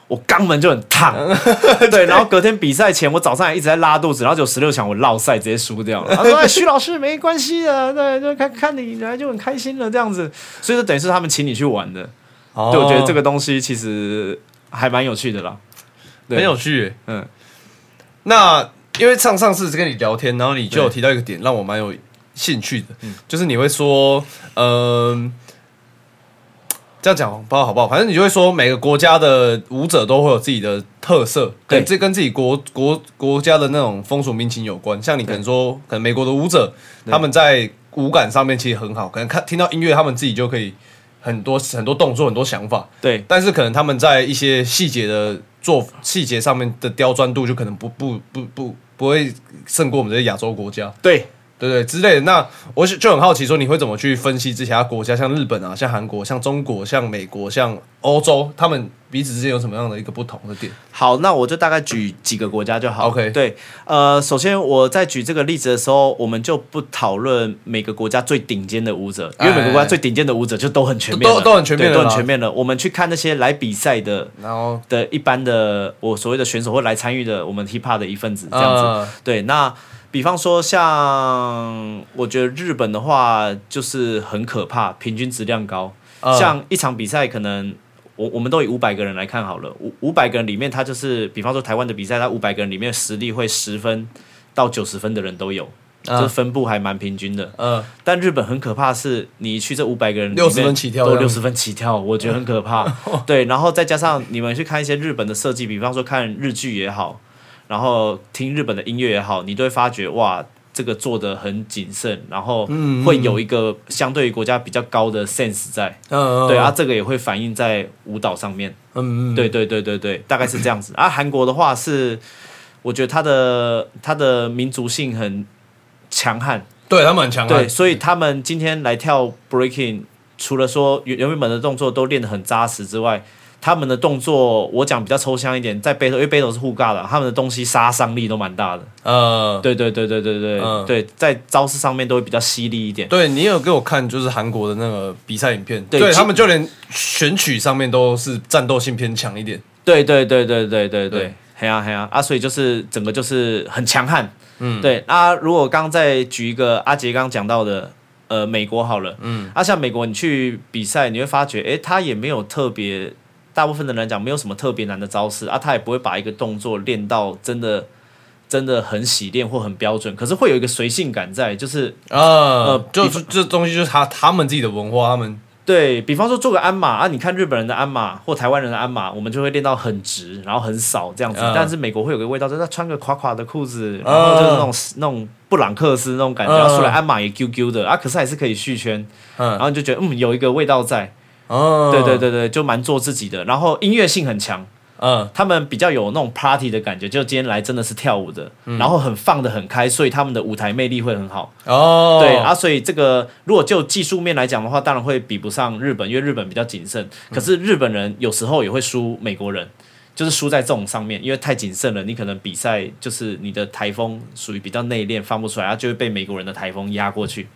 我肛门就很烫，对，然后隔天比赛前，我早上一直在拉肚子，然后就十六强我落赛直接输掉了。他说：“徐老师没关系的，对，就看看你来就很开心了这样子。”所以说等于是他们请你去玩的，对，我觉得这个东西其实还蛮有趣的啦，很有趣。嗯，那因为上上次跟你聊天，然后你就有提到一个点，让我蛮有兴趣的，就是你会说，嗯。这样讲不知道好不好，反正你就会说每个国家的舞者都会有自己的特色，对，这跟自己国国国家的那种风俗民情有关。像你可能说，可能美国的舞者他们在舞感上面其实很好，可能看听到音乐他们自己就可以很多很多动作很多想法，对。但是可能他们在一些细节的做细节上面的刁钻度就可能不不不不不会胜过我们这些亚洲国家，对。对对之类的，那我就很好奇，说你会怎么去分析其他国家，像日本啊，像韩国，像中国，像美国，像欧洲，他们彼此之间有什么样的一个不同的点？好，那我就大概举几个国家就好。OK，对，呃，首先我在举这个例子的时候，我们就不讨论每个国家最顶尖的舞者，因为每个国家最顶尖的舞者就都很全面，都都很全面，都很全面了。我们去看那些来比赛的，然后的一般的我所谓的选手或来参与的我们 hip hop 的一份子这样子。对，那。比方说，像我觉得日本的话，就是很可怕，平均质量高。像一场比赛，可能我我们都以五百个人来看好了，五五百个人里面，他就是比方说台湾的比赛，他五百个人里面实力会十分到九十分的人都有，这分布还蛮平均的。嗯，但日本很可怕，是你去这五百个人六十分起跳，都六十分起跳，我觉得很可怕。对，然后再加上你们去看一些日本的设计，比方说看日剧也好。然后听日本的音乐也好，你都会发觉哇，这个做的很谨慎，然后会有一个相对于国家比较高的 sense 在，对啊，这个也会反映在舞蹈上面，嗯嗯，对对对对对，大概是这样子。啊，韩国的话是，我觉得他的他的民族性很强悍，对他们很强悍，对，所以他们今天来跳 breaking，除了说原原本的动作都练得很扎实之外。他们的动作，我讲比较抽象一点，在背头，因为背头是护尬的，他们的东西杀伤力都蛮大的。呃，对对对对对对对，在招式上面都会比较犀利一点。对你有给我看，就是韩国的那个比赛影片，对他们就连选曲上面都是战斗性偏强一点。对对对对对对对，嘿啊嘿啊啊，所以就是整个就是很强悍。嗯，对啊，如果刚刚再举一个阿杰刚刚讲到的，呃，美国好了，嗯，啊，像美国你去比赛，你会发觉，哎，他也没有特别。大部分的人讲没有什么特别难的招式啊，他也不会把一个动作练到真的真的很洗练或很标准，可是会有一个随性感在，就是呃，就是这东西就是他他们自己的文化，他们。对比方说做个鞍马啊，你看日本人的鞍马或台湾人的鞍马，我们就会练到很直，然后很少这样子，但是美国会有个味道，就是他穿个垮垮的裤子，然后就是那种那种布朗克斯那种感觉，出来鞍马也 Q Q 的啊，可是还是可以续圈，然后你就觉得嗯有一个味道在。哦，对对对对，就蛮做自己的，然后音乐性很强，嗯，他们比较有那种 party 的感觉，就今天来真的是跳舞的，然后很放的很开，所以他们的舞台魅力会很好。哦，对啊，所以这个如果就技术面来讲的话，当然会比不上日本，因为日本比较谨慎。可是日本人有时候也会输美国人，就是输在这种上面，因为太谨慎了，你可能比赛就是你的台风属于比较内敛，放不出来，然后就会被美国人的台风压过去。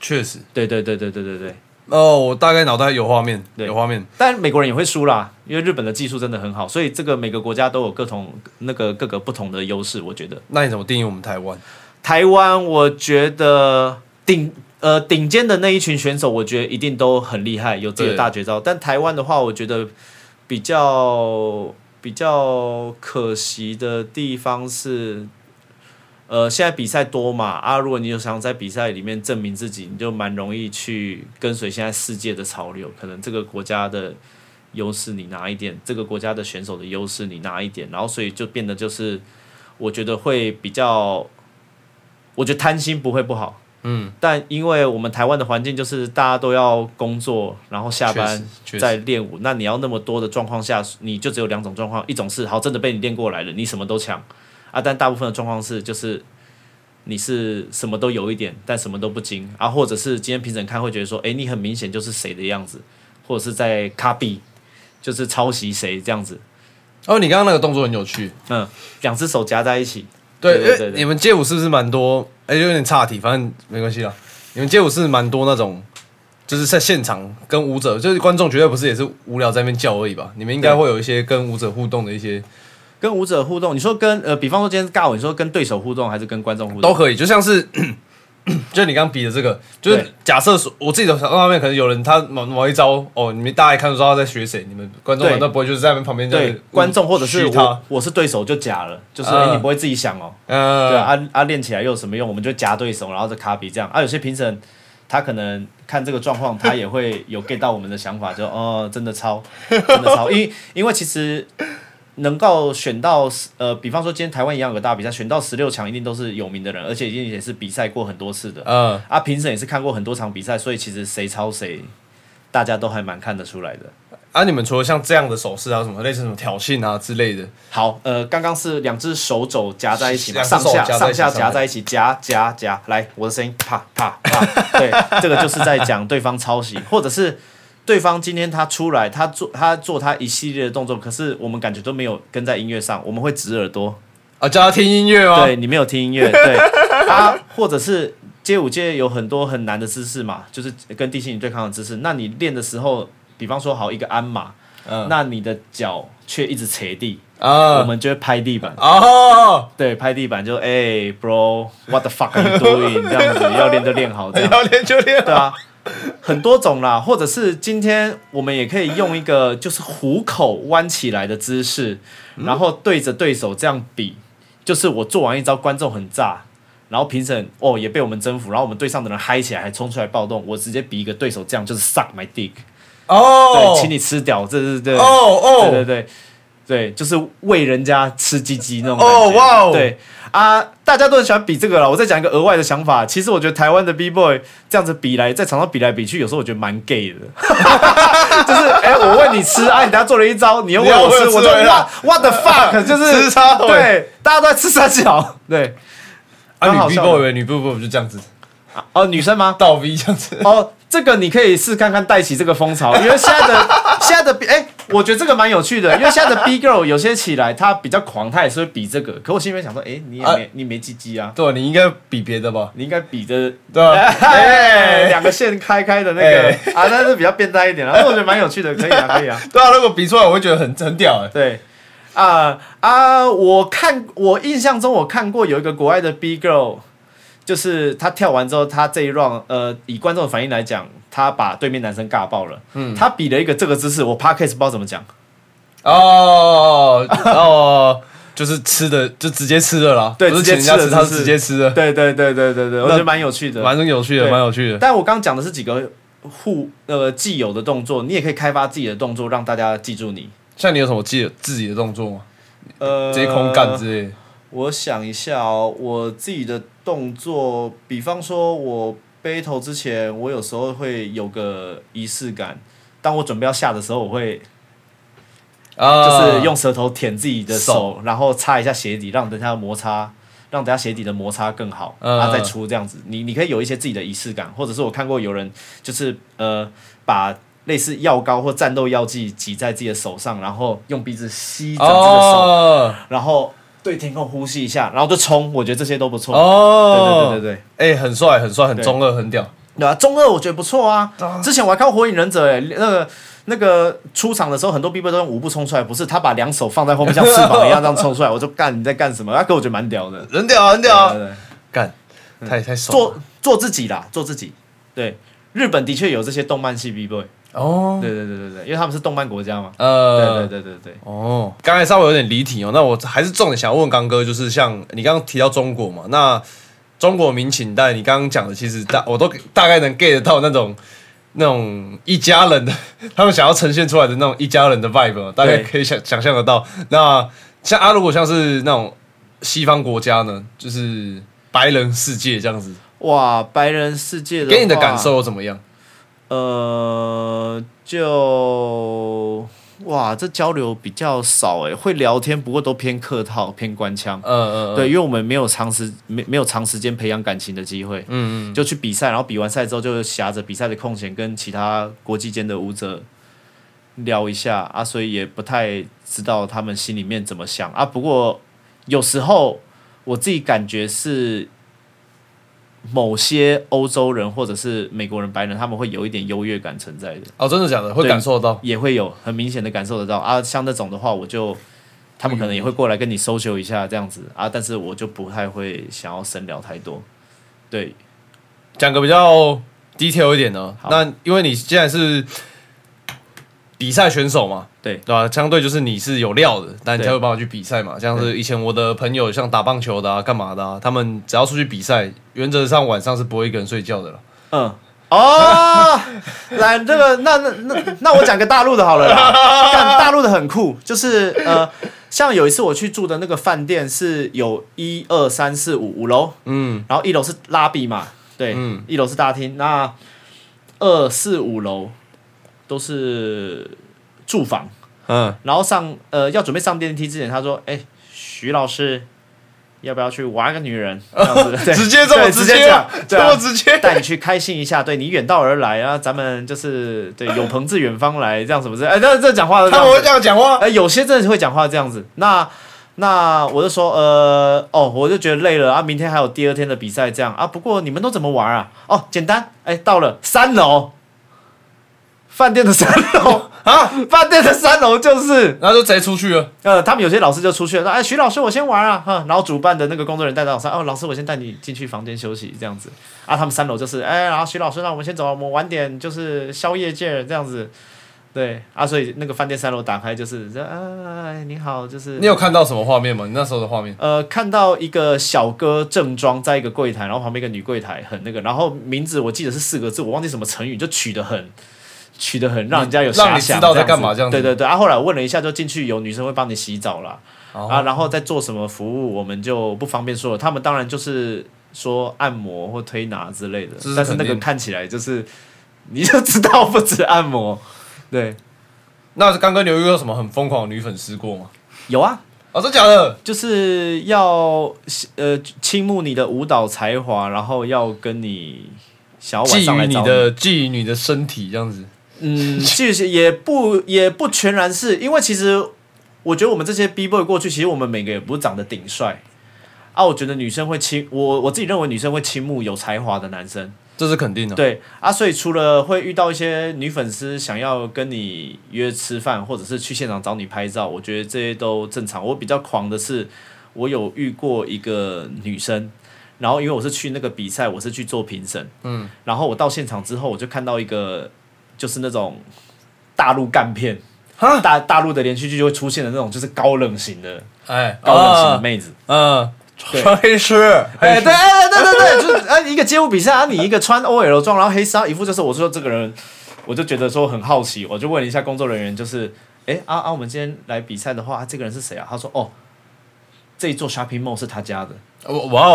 确实，对对对对对对对。哦，我大概脑袋有画面，有画面。但美国人也会输啦，因为日本的技术真的很好，所以这个每个国家都有各同那个各个不同的优势。我觉得。那你怎么定义我们台湾？台湾，我觉得顶呃顶尖的那一群选手，我觉得一定都很厉害，有自己的大绝招。但台湾的话，我觉得比较比较可惜的地方是。呃，现在比赛多嘛啊，如果你有想在比赛里面证明自己，你就蛮容易去跟随现在世界的潮流。可能这个国家的优势你拿一点，这个国家的选手的优势你拿一点，然后所以就变得就是，我觉得会比较，我觉得贪心不会不好，嗯，但因为我们台湾的环境就是大家都要工作，然后下班再练舞，那你要那么多的状况下，你就只有两种状况，一种是好真的被你练过来了，你什么都强。啊，但大部分的状况是，就是你是什么都有一点，但什么都不精啊，或者是今天评审看会觉得说，哎，你很明显就是谁的样子，或者是在 copy，就是抄袭谁这样子。哦，你刚刚那个动作很有趣，嗯，两只手夹在一起。对对对，你们街舞是不是蛮多？哎，有点岔题，反正没关系啦。你们街舞是蛮多那种，就是在现场跟舞者，就是观众绝对不是也是无聊在那边叫而已吧？你们应该会有一些跟舞者互动的一些。跟舞者互动，你说跟呃，比方说今天尬舞，你说跟对手互动还是跟观众互动都可以，就像是，就你刚刚比的这个，就是假设说，我自己的画面可能有人他某某一招哦，你们大家看都知道他在学谁，你们观众难道不会就是在旁边对观众或者是我我是对手就假了，就是哎你不会自己想哦，对啊啊练起来又有什么用？我们就夹对手，然后再卡比这样啊，有些评审他可能看这个状况，他也会有 get 到我们的想法，就哦真的超真的超，因因为其实。能够选到呃，比方说今天台湾一样有个大比赛，选到十六强一定都是有名的人，而且已经也是比赛过很多次的。嗯，啊，评审也是看过很多场比赛，所以其实谁抄谁，大家都还蛮看得出来的。啊，你们除了像这样的手势啊，什么类似什么挑衅啊之类的？好，呃，刚刚是两只手肘夹在一起嘛，上下上下夹在一起，夹夹夹，来，我的声音啪啪啪，对，这个就是在讲对方抄袭，或者是。对方今天他出来，他做他做他一系列的动作，可是我们感觉都没有跟在音乐上，我们会指耳朵啊，叫他听音乐吗？对你没有听音乐，对啊，或者是街舞界有很多很难的姿势嘛，就是跟地心引对抗的姿势。那你练的时候，比方说好一个鞍马，嗯，那你的脚却一直踩地啊，我们就会拍地板哦，对，拍地板就哎，bro，what the fuck are you doing？这样子要练就练好，要练就练，对啊。很多种啦，或者是今天我们也可以用一个就是虎口弯起来的姿势，然后对着对手这样比，就是我做完一招，观众很炸，然后评审哦也被我们征服，然后我们队上的人嗨起来，还冲出来暴动，我直接比一个对手这样就是 suck my dick，哦，对，请你吃掉，这是对，哦哦，对对对对，就是喂人家吃鸡鸡那种感觉，对。啊，大家都很喜欢比这个了。我再讲一个额外的想法，其实我觉得台湾的 B boy 这样子比来，在场上比来比去，有时候我觉得蛮 gay 的。就是哎，我喂你吃，啊，你等下做了一招，你又喂我吃，我就哇，what the fuck，就是对，大家都在吃三角，对。啊，女 B boy 女 B boy 就这样子。哦，女生吗？倒 V 这样子。哦，这个你可以试看看带起这个风潮，因为现在的 现在的哎。我觉得这个蛮有趣的，因为现在的 B girl 有些起来他比较狂，他也是会比这个。可我心里面想说，哎，你也没你没鸡鸡啊？对，你应该比别的吧？你应该比的对，两个线开开的那个啊，那是比较变态一点啊。那我觉得蛮有趣的，可以啊，可以啊。对啊，如果比出来，我会觉得很很屌哎。对啊啊，我看我印象中我看过有一个国外的 B girl，就是他跳完之后，他这一 round 呃，以观众的反应来讲。他把对面男生尬爆了。嗯，他比了一个这个姿势，我 p a r k a s 不知道怎么讲。哦哦，就是吃的，就直接吃的啦。对，直接吃的，他是直接吃的。对对对对对对，我觉得蛮有趣的，蛮有趣的，蛮有趣的。但我刚刚讲的是几个互呃既有的动作，你也可以开发自己的动作，让大家记住你。像你有什么记自己的动作吗？呃，直接空干之类。我想一下哦，我自己的动作，比方说我。背头之前，我有时候会有个仪式感。当我准备要下的时候，我会就是用舌头舔自己的手，然后擦一下鞋底，让等下摩擦，让等下鞋底的摩擦更好，然后再出这样子。你你可以有一些自己的仪式感，或者是我看过有人就是呃把类似药膏或战斗药剂挤在自己的手上，然后用鼻子吸整只的手，然后。对天空呼吸一下，然后就冲，我觉得这些都不错。哦，对对对对对，哎，很帅，很帅，很中二，很屌。对啊，中二我觉得不错啊。之前我还看《火影忍者》，哎，那个那个出场的时候，很多 B B 都用五步冲出来，不是他把两手放在后面像翅膀一样这样冲出来，我就干你在干什么？那哥我觉得蛮屌的，很屌，很屌，干，太太爽。做做自己啦，做自己。对，日本的确有这些动漫系 B Boy。哦，对对对对对，因为他们是动漫国家嘛。呃，对对对对对。哦，刚才稍微有点离题哦，那我还是重点想问刚哥，就是像你刚刚提到中国嘛，那中国民情但你刚刚讲的，其实大我都大概能 get 到那种那种一家人的，他们想要呈现出来的那种一家人的 vibe，大概可以想想象得到。那像啊，如果像是那种西方国家呢，就是白人世界这样子，哇，白人世界给你的感受怎么样？呃，就哇，这交流比较少哎，会聊天，不过都偏客套，偏官腔。嗯嗯，对，因为我们没有长时没没有长时间培养感情的机会。嗯嗯，就去比赛，然后比完赛之后，就挟着比赛的空闲，跟其他国际间的舞者聊一下啊，所以也不太知道他们心里面怎么想啊。不过有时候我自己感觉是。某些欧洲人或者是美国人、白人，他们会有一点优越感存在的。哦，真的假的？会感受到？也会有很明显的感受得到啊。像那种的话，我就他们可能也会过来跟你 social 一下这样子啊，但是我就不太会想要深聊太多。对，讲个比较 detail 一点呢。那因为你既然是。比赛选手嘛，对对吧？相对就是你是有料的，但你才会办法去比赛嘛。像是以前我的朋友，像打棒球的啊，干嘛的啊，他们只要出去比赛，原则上晚上是不会一个人睡觉的了。嗯，哦，来这个，那那那那我讲个大陆的好了啦，大陆的很酷，就是呃，像有一次我去住的那个饭店是有一二三四五五楼，嗯，然后一楼是拉比嘛，对，嗯，一楼是大厅，那二四五楼。都是住房，嗯，然后上呃要准备上电梯之前，他说：“哎，徐老师，要不要去玩个女人？这样子，直接这么直接讲，这么直接带你去开心一下。对你远道而来啊，咱们就是对有朋自远方来，这样什么的。哎，这这讲话，他们会这样讲话？哎，有些真的是会讲话这样子。那那我就说，呃，哦，我就觉得累了啊，明天还有第二天的比赛，这样啊。不过你们都怎么玩啊？哦，简单，哎，到了三楼。”饭店的三楼啊，饭店的三楼就是，然后就直接出去了。呃，他们有些老师就出去了，说：“哎，徐老师，我先玩啊。”哈，然后主办的那个工作人员带到上，哦，老师，我先带你进去房间休息，这样子。啊，他们三楼就是，哎，然后徐老师，那我们先走，我们晚点就是宵夜见，这样子。对，啊，所以那个饭店三楼打开就是，啊，你好，就是。你有看到什么画面吗？你那时候的画面？呃，看到一个小哥正装在一个柜台，然后旁边一个女柜台，很那个，然后名字我记得是四个字，我忘记什么成语，就取得很。取得很让人家有遐想，在干嘛这样子？对对对，啊，后来我问了一下，就进去有女生会帮你洗澡啦，啊，然后再做什么服务，我们就不方便说了。他们当然就是说按摩或推拿之类的，但是那个看起来就是你就知道不止按摩。对，那刚刚你有遇到什么很疯狂的女粉丝过吗？有啊，哦，真假的？就是要呃倾慕你的舞蹈才华，然后要跟你想要晚上来你的觊觎你的身体这样子。嗯，其实也不 也不全然是因为，其实我觉得我们这些 B boy 过去，其实我们每个也不是长得顶帅啊。我觉得女生会倾我，我自己认为女生会倾慕有才华的男生，这是肯定的。对啊，所以除了会遇到一些女粉丝想要跟你约吃饭，或者是去现场找你拍照，我觉得这些都正常。我比较狂的是，我有遇过一个女生，然后因为我是去那个比赛，我是去做评审，嗯，然后我到现场之后，我就看到一个。就是那种大陆干片，大大陆的连续剧就会出现的那种，就是高冷型的，哎，高冷型的妹子，嗯，穿黑丝，哎，对，哎对，对，对，就是啊，一个街舞比赛啊，你一个穿 OL 装，然后黑丝，一副就是我说这个人，我就觉得说很好奇，我就问了一下工作人员，就是，哎，啊啊，我们今天来比赛的话，这个人是谁啊？他说，哦，这一座 shopping mall 是他家的。哇哦，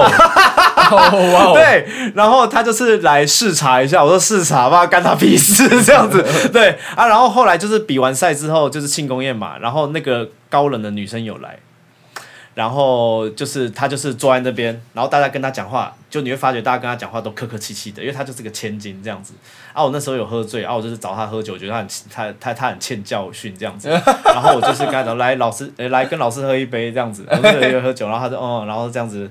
哇哦，对，然后他就是来视察一下，我说视察吧，干他屁事这样子，对啊，然后后来就是比完赛之后就是庆功宴嘛，然后那个高冷的女生有来。然后就是他就是坐在那边，然后大家跟他讲话，就你会发觉大家跟他讲话都客客气气的，因为他就是个千金这样子。啊，我那时候有喝醉，啊，我就是找他喝酒，觉得他很他他他很欠教训这样子。然后我就是跟他讲，来老师，来跟老师喝一杯这样子。我们有喝酒，然后他就哦，然后这样子，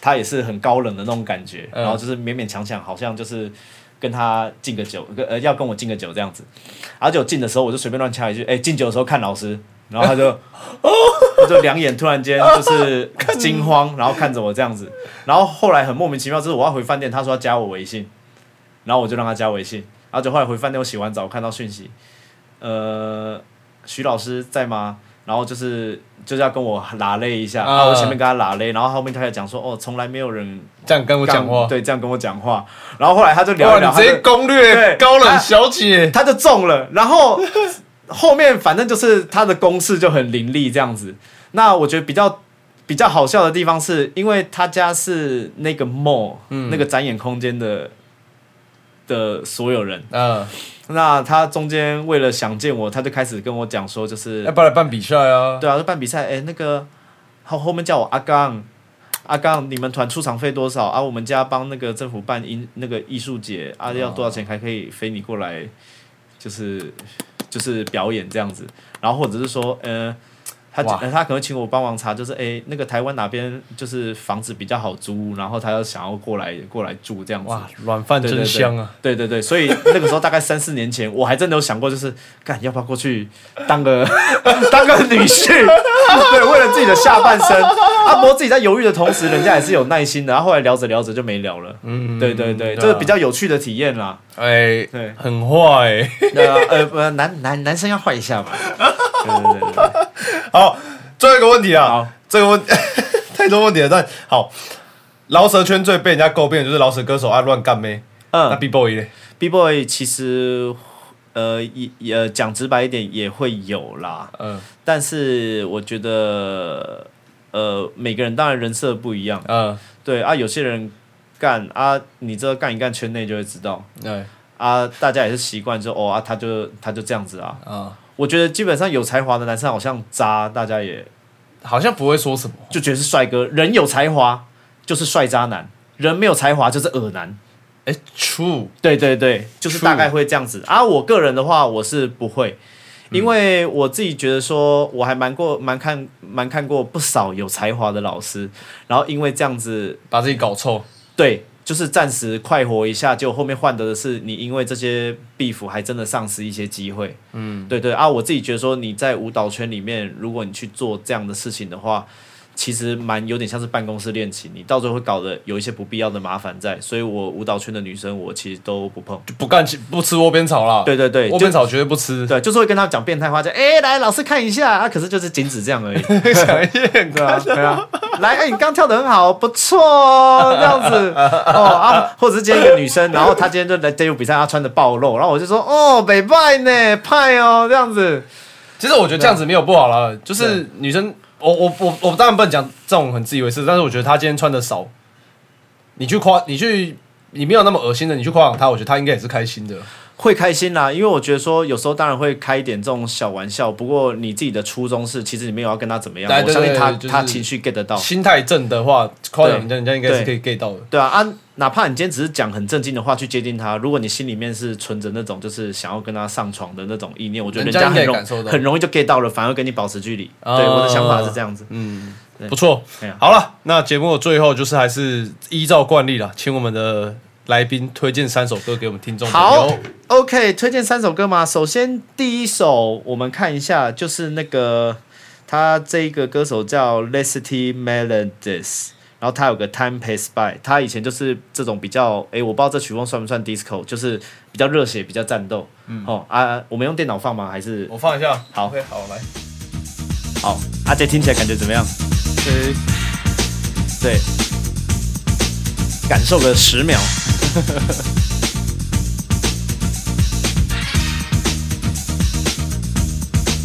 他也是很高冷的那种感觉，然后就是勉勉强强，好像就是跟他敬个酒，呃要跟我敬个酒这样子。然后就敬的时候，我就随便乱掐一句，哎，敬酒的时候看老师。然后他就，他就两眼突然间就是 惊慌，然后看着我这样子，然后后来很莫名其妙，就是我要回饭店，他说要加我微信，然后我就让他加微信，然后就后来回饭店，我洗完澡看到讯息，呃，徐老师在吗？然后就是就是要跟我拉勒一下，然后我前面跟他拉勒，然后后面他就讲说，哦，从来没有人这样跟我讲话，对，这样跟我讲话，然后后来他就聊一聊，直接攻略高冷小姐，他就中了，然后。后面反正就是他的攻势就很凌厉这样子。那我觉得比较比较好笑的地方是，因为他家是那个 mall 那个展演空间的的所有人。嗯。那他中间为了想见我，他就开始跟我讲说，就是要不要来办比赛啊？对啊，办比赛。哎，那个后后面叫我阿刚，阿刚，你们团出场费多少啊？我们家帮那个政府办音那个艺术节啊，要多少钱才可以飞你过来？就是。就是表演这样子，然后或者是说，呃，他他可能请我帮忙查，就是哎，那个台湾哪边就是房子比较好租，然后他要想要过来过来住这样子。哇，软饭真香啊！对对对，所以那个时候大概三四年前，我还真的有想过，就是干要不要过去当个 当个女婿？对，为了自己的下半生。阿伯自己在犹豫的同时，人家也是有耐心的。然后后来聊着聊着就没聊了。嗯，对对对，这是比较有趣的体验啦。哎，对，很坏。对啊，呃，男男男生要坏一下嘛。对对对对。好，最后一个问题啊。好，这个问 太多问题了。但好，饶舌圈最被人家诟病的就是饶舌歌手爱乱干妹。嗯，那 B boy 呢？B boy 其实呃也也讲直白一点也会有啦。嗯，但是我觉得。呃，每个人当然人设不一样，嗯，对啊，有些人干啊，你这干一干圈内就会知道，对啊，大家也是习惯就哦啊，他就他就这样子啊，啊，我觉得基本上有才华的男生好像渣，大家也好像不会说什么，就觉得是帅哥，人有才华就是帅渣男，人没有才华就是恶男，哎，true，对对对，就是大概会这样子。啊，我个人的话我是不会。因为我自己觉得说，我还蛮过蛮看蛮看过不少有才华的老师，然后因为这样子把自己搞臭，对，就是暂时快活一下，就后面换得的是你因为这些 beef 还真的丧失一些机会，嗯，对对啊，我自己觉得说你在舞蹈圈里面，如果你去做这样的事情的话。其实蛮有点像是办公室恋情，你到最后会搞得有一些不必要的麻烦在，所以我舞蹈圈的女生我其实都不碰，就不干不吃窝边草啦。对对对，窝边草绝对不吃。对，就是会跟他讲变态话，就哎来老师看一下啊，可是就是仅止这样而已。想验对啊对啊，来哎你刚跳的很好，不错哦这样子 哦啊，或者是今天一个女生，然后她今天就来街舞比赛，她穿的暴露，然后我就说哦北派呢派哦这样子。其实我觉得这样子没有不好了，就是女生。我我我我当然不能讲这种很自以为是，但是我觉得他今天穿的少，你去夸你去你没有那么恶心的，你去夸奖他，我觉得他应该也是开心的。会开心啦，因为我觉得说有时候当然会开一点这种小玩笑，不过你自己的初衷是，其实你没有要跟他怎么样。我相信他他情绪 get 得到，心态正的话，夸奖人家，人家应该是可以 get 到的。对啊啊，哪怕你今天只是讲很正经的话去接近他，如果你心里面是存着那种就是想要跟他上床的那种意念，我觉得人家很容很容易就 get 到了，反而跟你保持距离。对，我的想法是这样子。嗯，不错。好了，那节目的最后就是还是依照惯例了，请我们的。来宾推荐三首歌给我们听众。好，OK，推荐三首歌嘛？首先第一首我们看一下，就是那个他这一个歌手叫 Leslie Melodies，然后他有个 Time Pass By，他以前就是这种比较，哎，我不知道这曲风算不算 Disco，就是比较热血，比较战斗。嗯，哦啊，我们用电脑放吗？还是我放一下？好，OK，好来。好，阿杰听起来感觉怎么样？对，对，感受个十秒。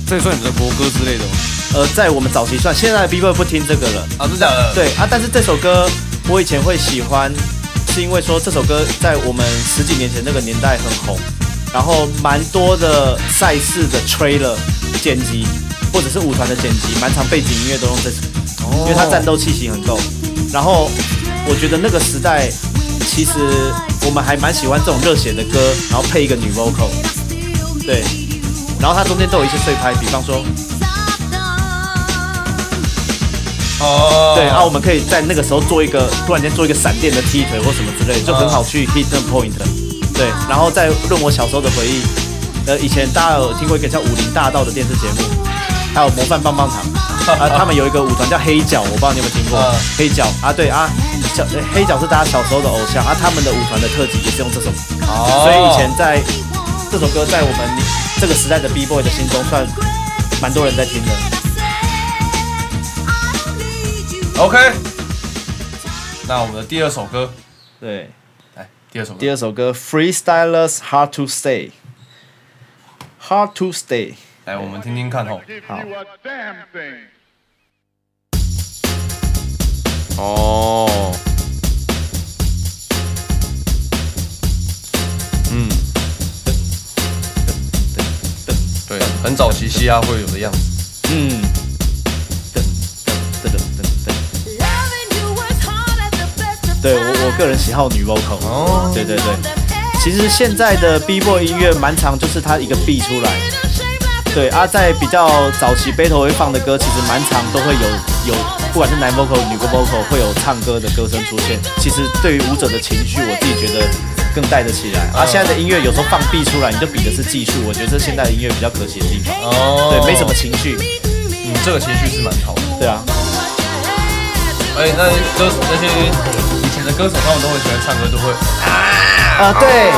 这算你们的国歌之类的吗？呃，在我们早期算，现在的 B boy 不听这个了。啊，是假的？对啊，但是这首歌我以前会喜欢，是因为说这首歌在我们十几年前那个年代很红，然后蛮多的赛事的 trailer 剪辑，或者是舞团的剪辑，蛮长背景音乐都用这首，因为它战斗气息很够。然后我觉得那个时代，其实我们还蛮喜欢这种热血的歌，然后配一个女 vocal，对，然后它中间都有一些碎拍，比方说。哦，对啊，我们可以在那个时候做一个突然间做一个闪电的踢腿或什么之类，就很好去 hit the point。对，然后再论我小时候的回忆，呃，以前大家有听过一个叫《武林大道》的电视节目，还有《模范棒棒糖》啊，他们有一个舞团叫黑角，我不知道你有没有听过黑角啊？对啊，小黑角是大家小时候的偶像啊，他们的舞团的特辑也是用这首，所以以前在这首歌在我们这个时代的 B boy 的心中算蛮多人在听的。OK，那我们的第二首歌，对，来第二首歌，第二首歌，Freestylers Hard to Stay，Hard to Stay，来我们听听看哦。好。哦。嗯。对，很早期嘻哈会有的样子。嗯。对我我个人喜好女 vocal，哦，对对对，其实现在的 B boy 音乐蛮长，就是它一个 B 出来，对啊，在比较早期 battle 会放的歌，其实蛮长都会有有，不管是男 vocal 女 vocal 会有唱歌的歌声出现，其实对于舞者的情绪，我自己觉得更带得起来。啊，现在的音乐有时候放 B 出来，你就比的是技术，我觉得这现在的音乐比较可惜的地方，哦，对，没什么情绪，嗯，这个情绪是蛮好的，对啊，哎，那歌那些以前的。歌手他们都会喜欢唱歌，都会啊啊。对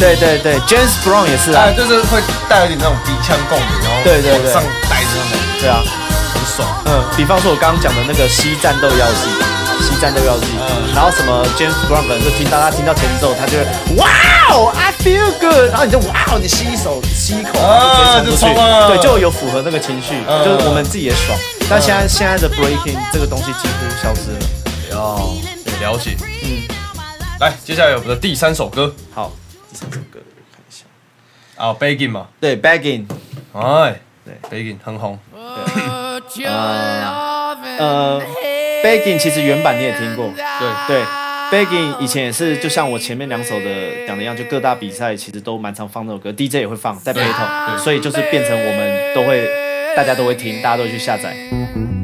对对对，James Brown 也是啊，就是会带有点那种鼻腔共鸣，然后对对对。上带着那种，对啊，很爽。嗯，比方说我刚刚讲的那个西战斗药剂，西战斗药剂，嗯，然后什么 James Brown 可能就听到他听到前奏，他就会哇哦，I feel good，然后你就哇哦，你吸一手吸一口啊，就冲出去，对，就有符合那个情绪，就是我们自己也爽。但现在现在的 Breaking 这个东西几乎消失了。哦，了解。嗯来，接下来我们的第三首歌。好，第三首歌看一下。啊，Begging 嘛。对，Begging。哎，对，Begging 很红。对。呃呃，Begging 其实原版你也听过。对对，Begging 以前也是，就像我前面两首的讲的一样，就各大比赛其实都蛮常放这首歌，DJ 也会放在 battle，所以就是变成我们都会，大家都会听，大家都会去下载。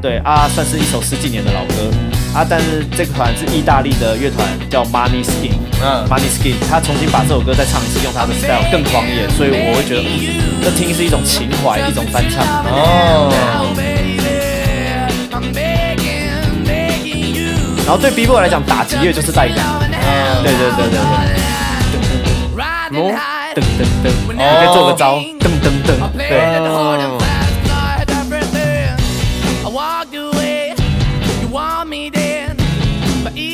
对啊，算是一首十几年的老歌。啊！但是这个团是意大利的乐团，叫 Money Skin。嗯，Money Skin，他重新把这首歌再唱一次，用他的 style 更狂野，所以我会觉得这听是一种情怀，一种翻唱。哦。然后对 B boy 来讲，打击乐就是带感。对对对对对。噔噔噔，你可以做个招，噔噔噔，对。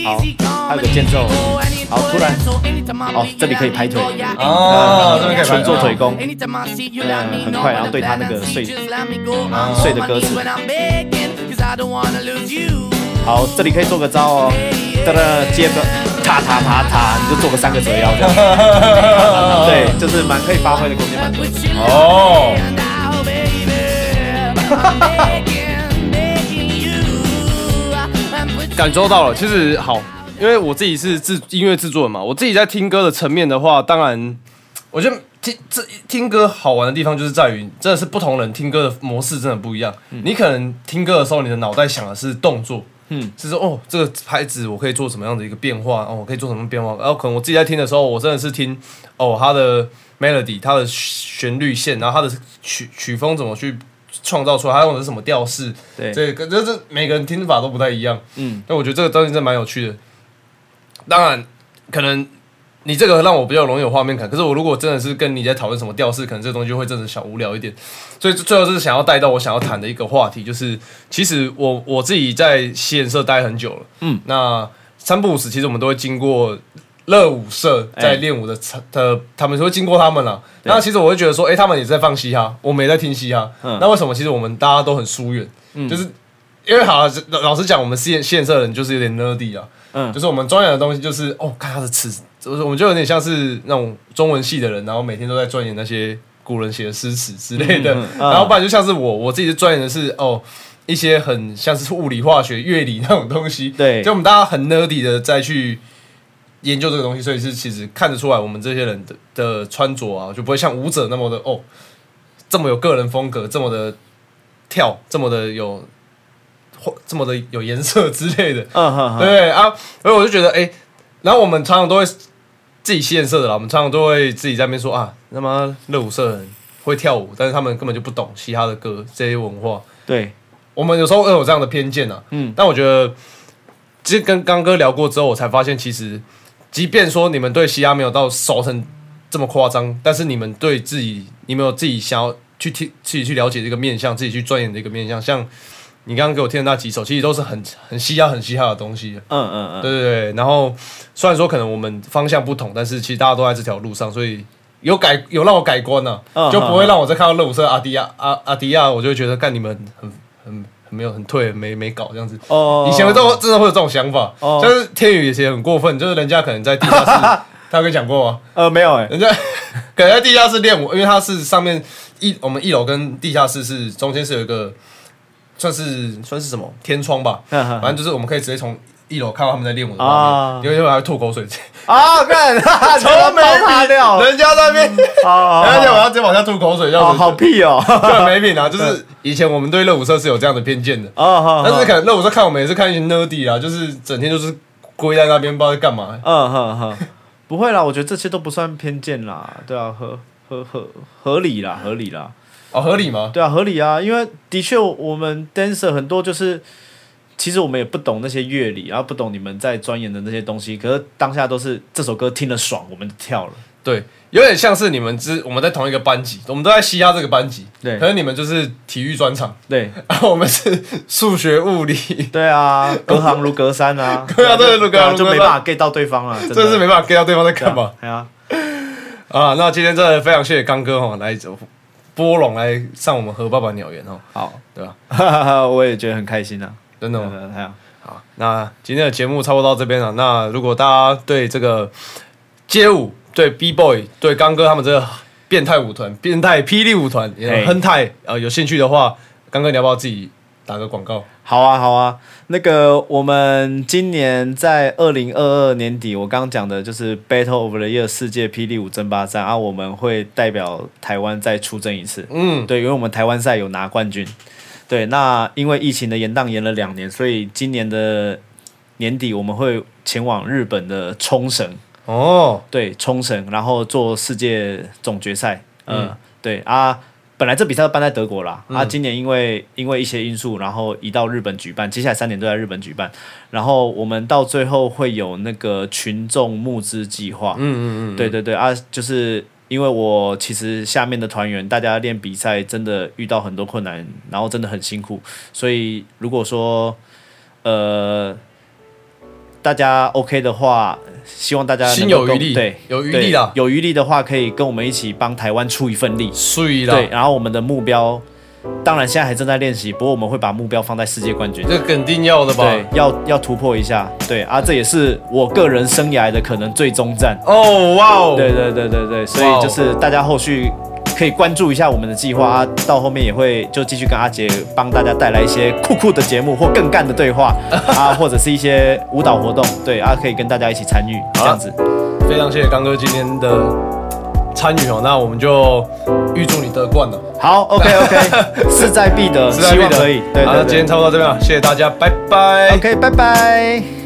好，还有个间奏，好，突然，哦，这里可以拍腿，哦，这边可以纯做腿功，嗯，很快，然后对他那个碎碎的歌词，好，这里可以做个招哦，哒哒，接个踏踏踏踏，你就做个三个折腰这样，对，就是蛮可以发挥的空间蛮多，哦。感受到了，其实好，因为我自己是制音乐制作人嘛，我自己在听歌的层面的话，当然，我觉得听这听歌好玩的地方就是在于，真的是不同人听歌的模式真的不一样。你可能听歌的时候，你的脑袋想的是动作，嗯，是说哦，这个拍子我可以做什么样的一个变化，哦，我可以做什么变化，然后可能我自己在听的时候，我真的是听哦，它的 melody，它的旋律线，然后它的曲曲风怎么去。创造出来，它用的是什么调式？对，这个就是每个人听法都不太一样。嗯，那我觉得这个东西真的蛮有趣的。当然，可能你这个让我比较容易有画面感。可是我如果真的是跟你在讨论什么调式，可能这个东西就会真的小无聊一点。所以最后是想要带到我想要谈的一个话题，就是其实我我自己在西颜社待很久了。嗯，那三不五时，其实我们都会经过乐舞社在练舞的的，他们会经过他们了。那其实我会觉得说，哎，他们也在放嘻哈，我们也在听嘻哈。那为什么其实我们大家都很疏远？就是因为好，老实讲，我们现现社人就是有点 nerdy 啊。嗯，就是我们钻研的东西就是哦，看他的词，就是我们就有点像是那种中文系的人，然后每天都在钻研那些古人写的诗词之类的。然后不然就像是我，我自己是钻研的是哦。一些很像是物理、化学、乐理那种东西，对，就我们大家很 nerdy 的再去研究这个东西，所以是其实看得出来，我们这些人的的穿着啊，就不会像舞者那么的哦，这么有个人风格，这么的跳，这么的有，这么的有颜色之类的，对啊，所以我就觉得，哎，然后我们常常都会自己吸颜色的啦，我们常常都会自己在那边说啊，那么热舞社人会跳舞，但是他们根本就不懂其他的歌这些文化，对。我们有时候会有这样的偏见啊，嗯，但我觉得，其实跟刚哥聊过之后，我才发现，其实，即便说你们对西亚没有到熟成这么夸张，但是你们对自己，你们有自己想要去听、自己去了解这个面向，自己去钻研的一个面向，像你刚刚给我听的那几首，其实都是很很嘻哈、很嘻哈的东西，嗯嗯嗯，对对对。然后虽然说可能我们方向不同，但是其实大家都在这条路上，所以有改有让我改观呢，就不会让我再看到热舞社阿迪亚阿阿迪亚，我就会觉得干你们很。很很没有很退没没搞这样子哦，以前都真的会有这种想法，就是天宇以前很过分，就是人家可能在地下室，他跟你讲过吗？呃，没有哎，人家可能在地下室练舞，因为他是上面一我们一楼跟地下室是中间是有一个算是算是什么？天窗吧，反正就是我们可以直接从。一楼看到他们在练舞的画面，有时候还吐口水。啊！看，从没擦掉，人家那边，而且我要直接往下吐口水，要好屁哦，很没品啊！就是以前我们对热舞社是有这样的偏见的。啊，但是可能热舞社看我们也是看一些 nerdy 啊，就是整天就是跪在那边不知道在干嘛。嗯哼哼，不会啦，我觉得这些都不算偏见啦，对啊，合合合合理啦，合理啦，哦，合理吗？对啊，合理啊，因为的确我们 dancer 很多就是。其实我们也不懂那些乐理，然后不懂你们在钻研的那些东西。可是当下都是这首歌听了爽，我们跳了。对，有点像是你们之我们在同一个班级，我们都在西亚这个班级。对，可是你们就是体育专场。对，然后我们是数学物理。对啊，隔行如隔山啊。对啊，对，如隔就没办法 get 到对方了，真的是没办法 get 到对方在干嘛。对啊。啊，那今天真的非常谢谢刚哥哈来走波龙来上我们和爸爸鸟园哦。好，对吧？我也觉得很开心啊。真的吗？好，那今天的节目差不多到这边了。那如果大家对这个街舞、对 B Boy、对刚哥他们这个变态舞团、变态霹雳舞团、亨泰呃有兴趣的话，刚哥你要不要自己打个广告？好啊，好啊。那个我们今年在二零二二年底，我刚刚讲的就是 Battle of the Year 世界霹雳舞争霸战啊，我们会代表台湾再出征一次。嗯，对，因为我们台湾赛有拿冠军。对，那因为疫情的延宕延了两年，所以今年的年底我们会前往日本的冲绳哦，对，冲绳，然后做世界总决赛。嗯，对啊，本来这比赛办在德国啦，啊，今年因为因为一些因素，然后移到日本举办，接下来三年都在日本举办。然后我们到最后会有那个群众募资计划。嗯嗯嗯，对对对啊，就是。因为我其实下面的团员，大家练比赛真的遇到很多困难，然后真的很辛苦，所以如果说呃大家 OK 的话，希望大家心有余力，对，有余力的，有余力的话，可以跟我们一起帮台湾出一份力，是对，然后我们的目标。当然，现在还正在练习，不过我们会把目标放在世界冠军，这肯定要的吧？对，要要突破一下，对啊，这也是我个人生涯的可能最终战。哦，哇哦！对对对对对，所以就是大家后续可以关注一下我们的计划啊，到后面也会就继续跟阿杰帮大家带来一些酷酷的节目或更干的对话 啊，或者是一些舞蹈活动，对啊，可以跟大家一起参与这样子。非常谢谢刚哥今天的。参与哦，那我们就预祝你得冠了。好，OK OK，势在必得，希望可以。对，好，那今天差不多到这边了，谢谢大家，拜拜。OK，拜拜。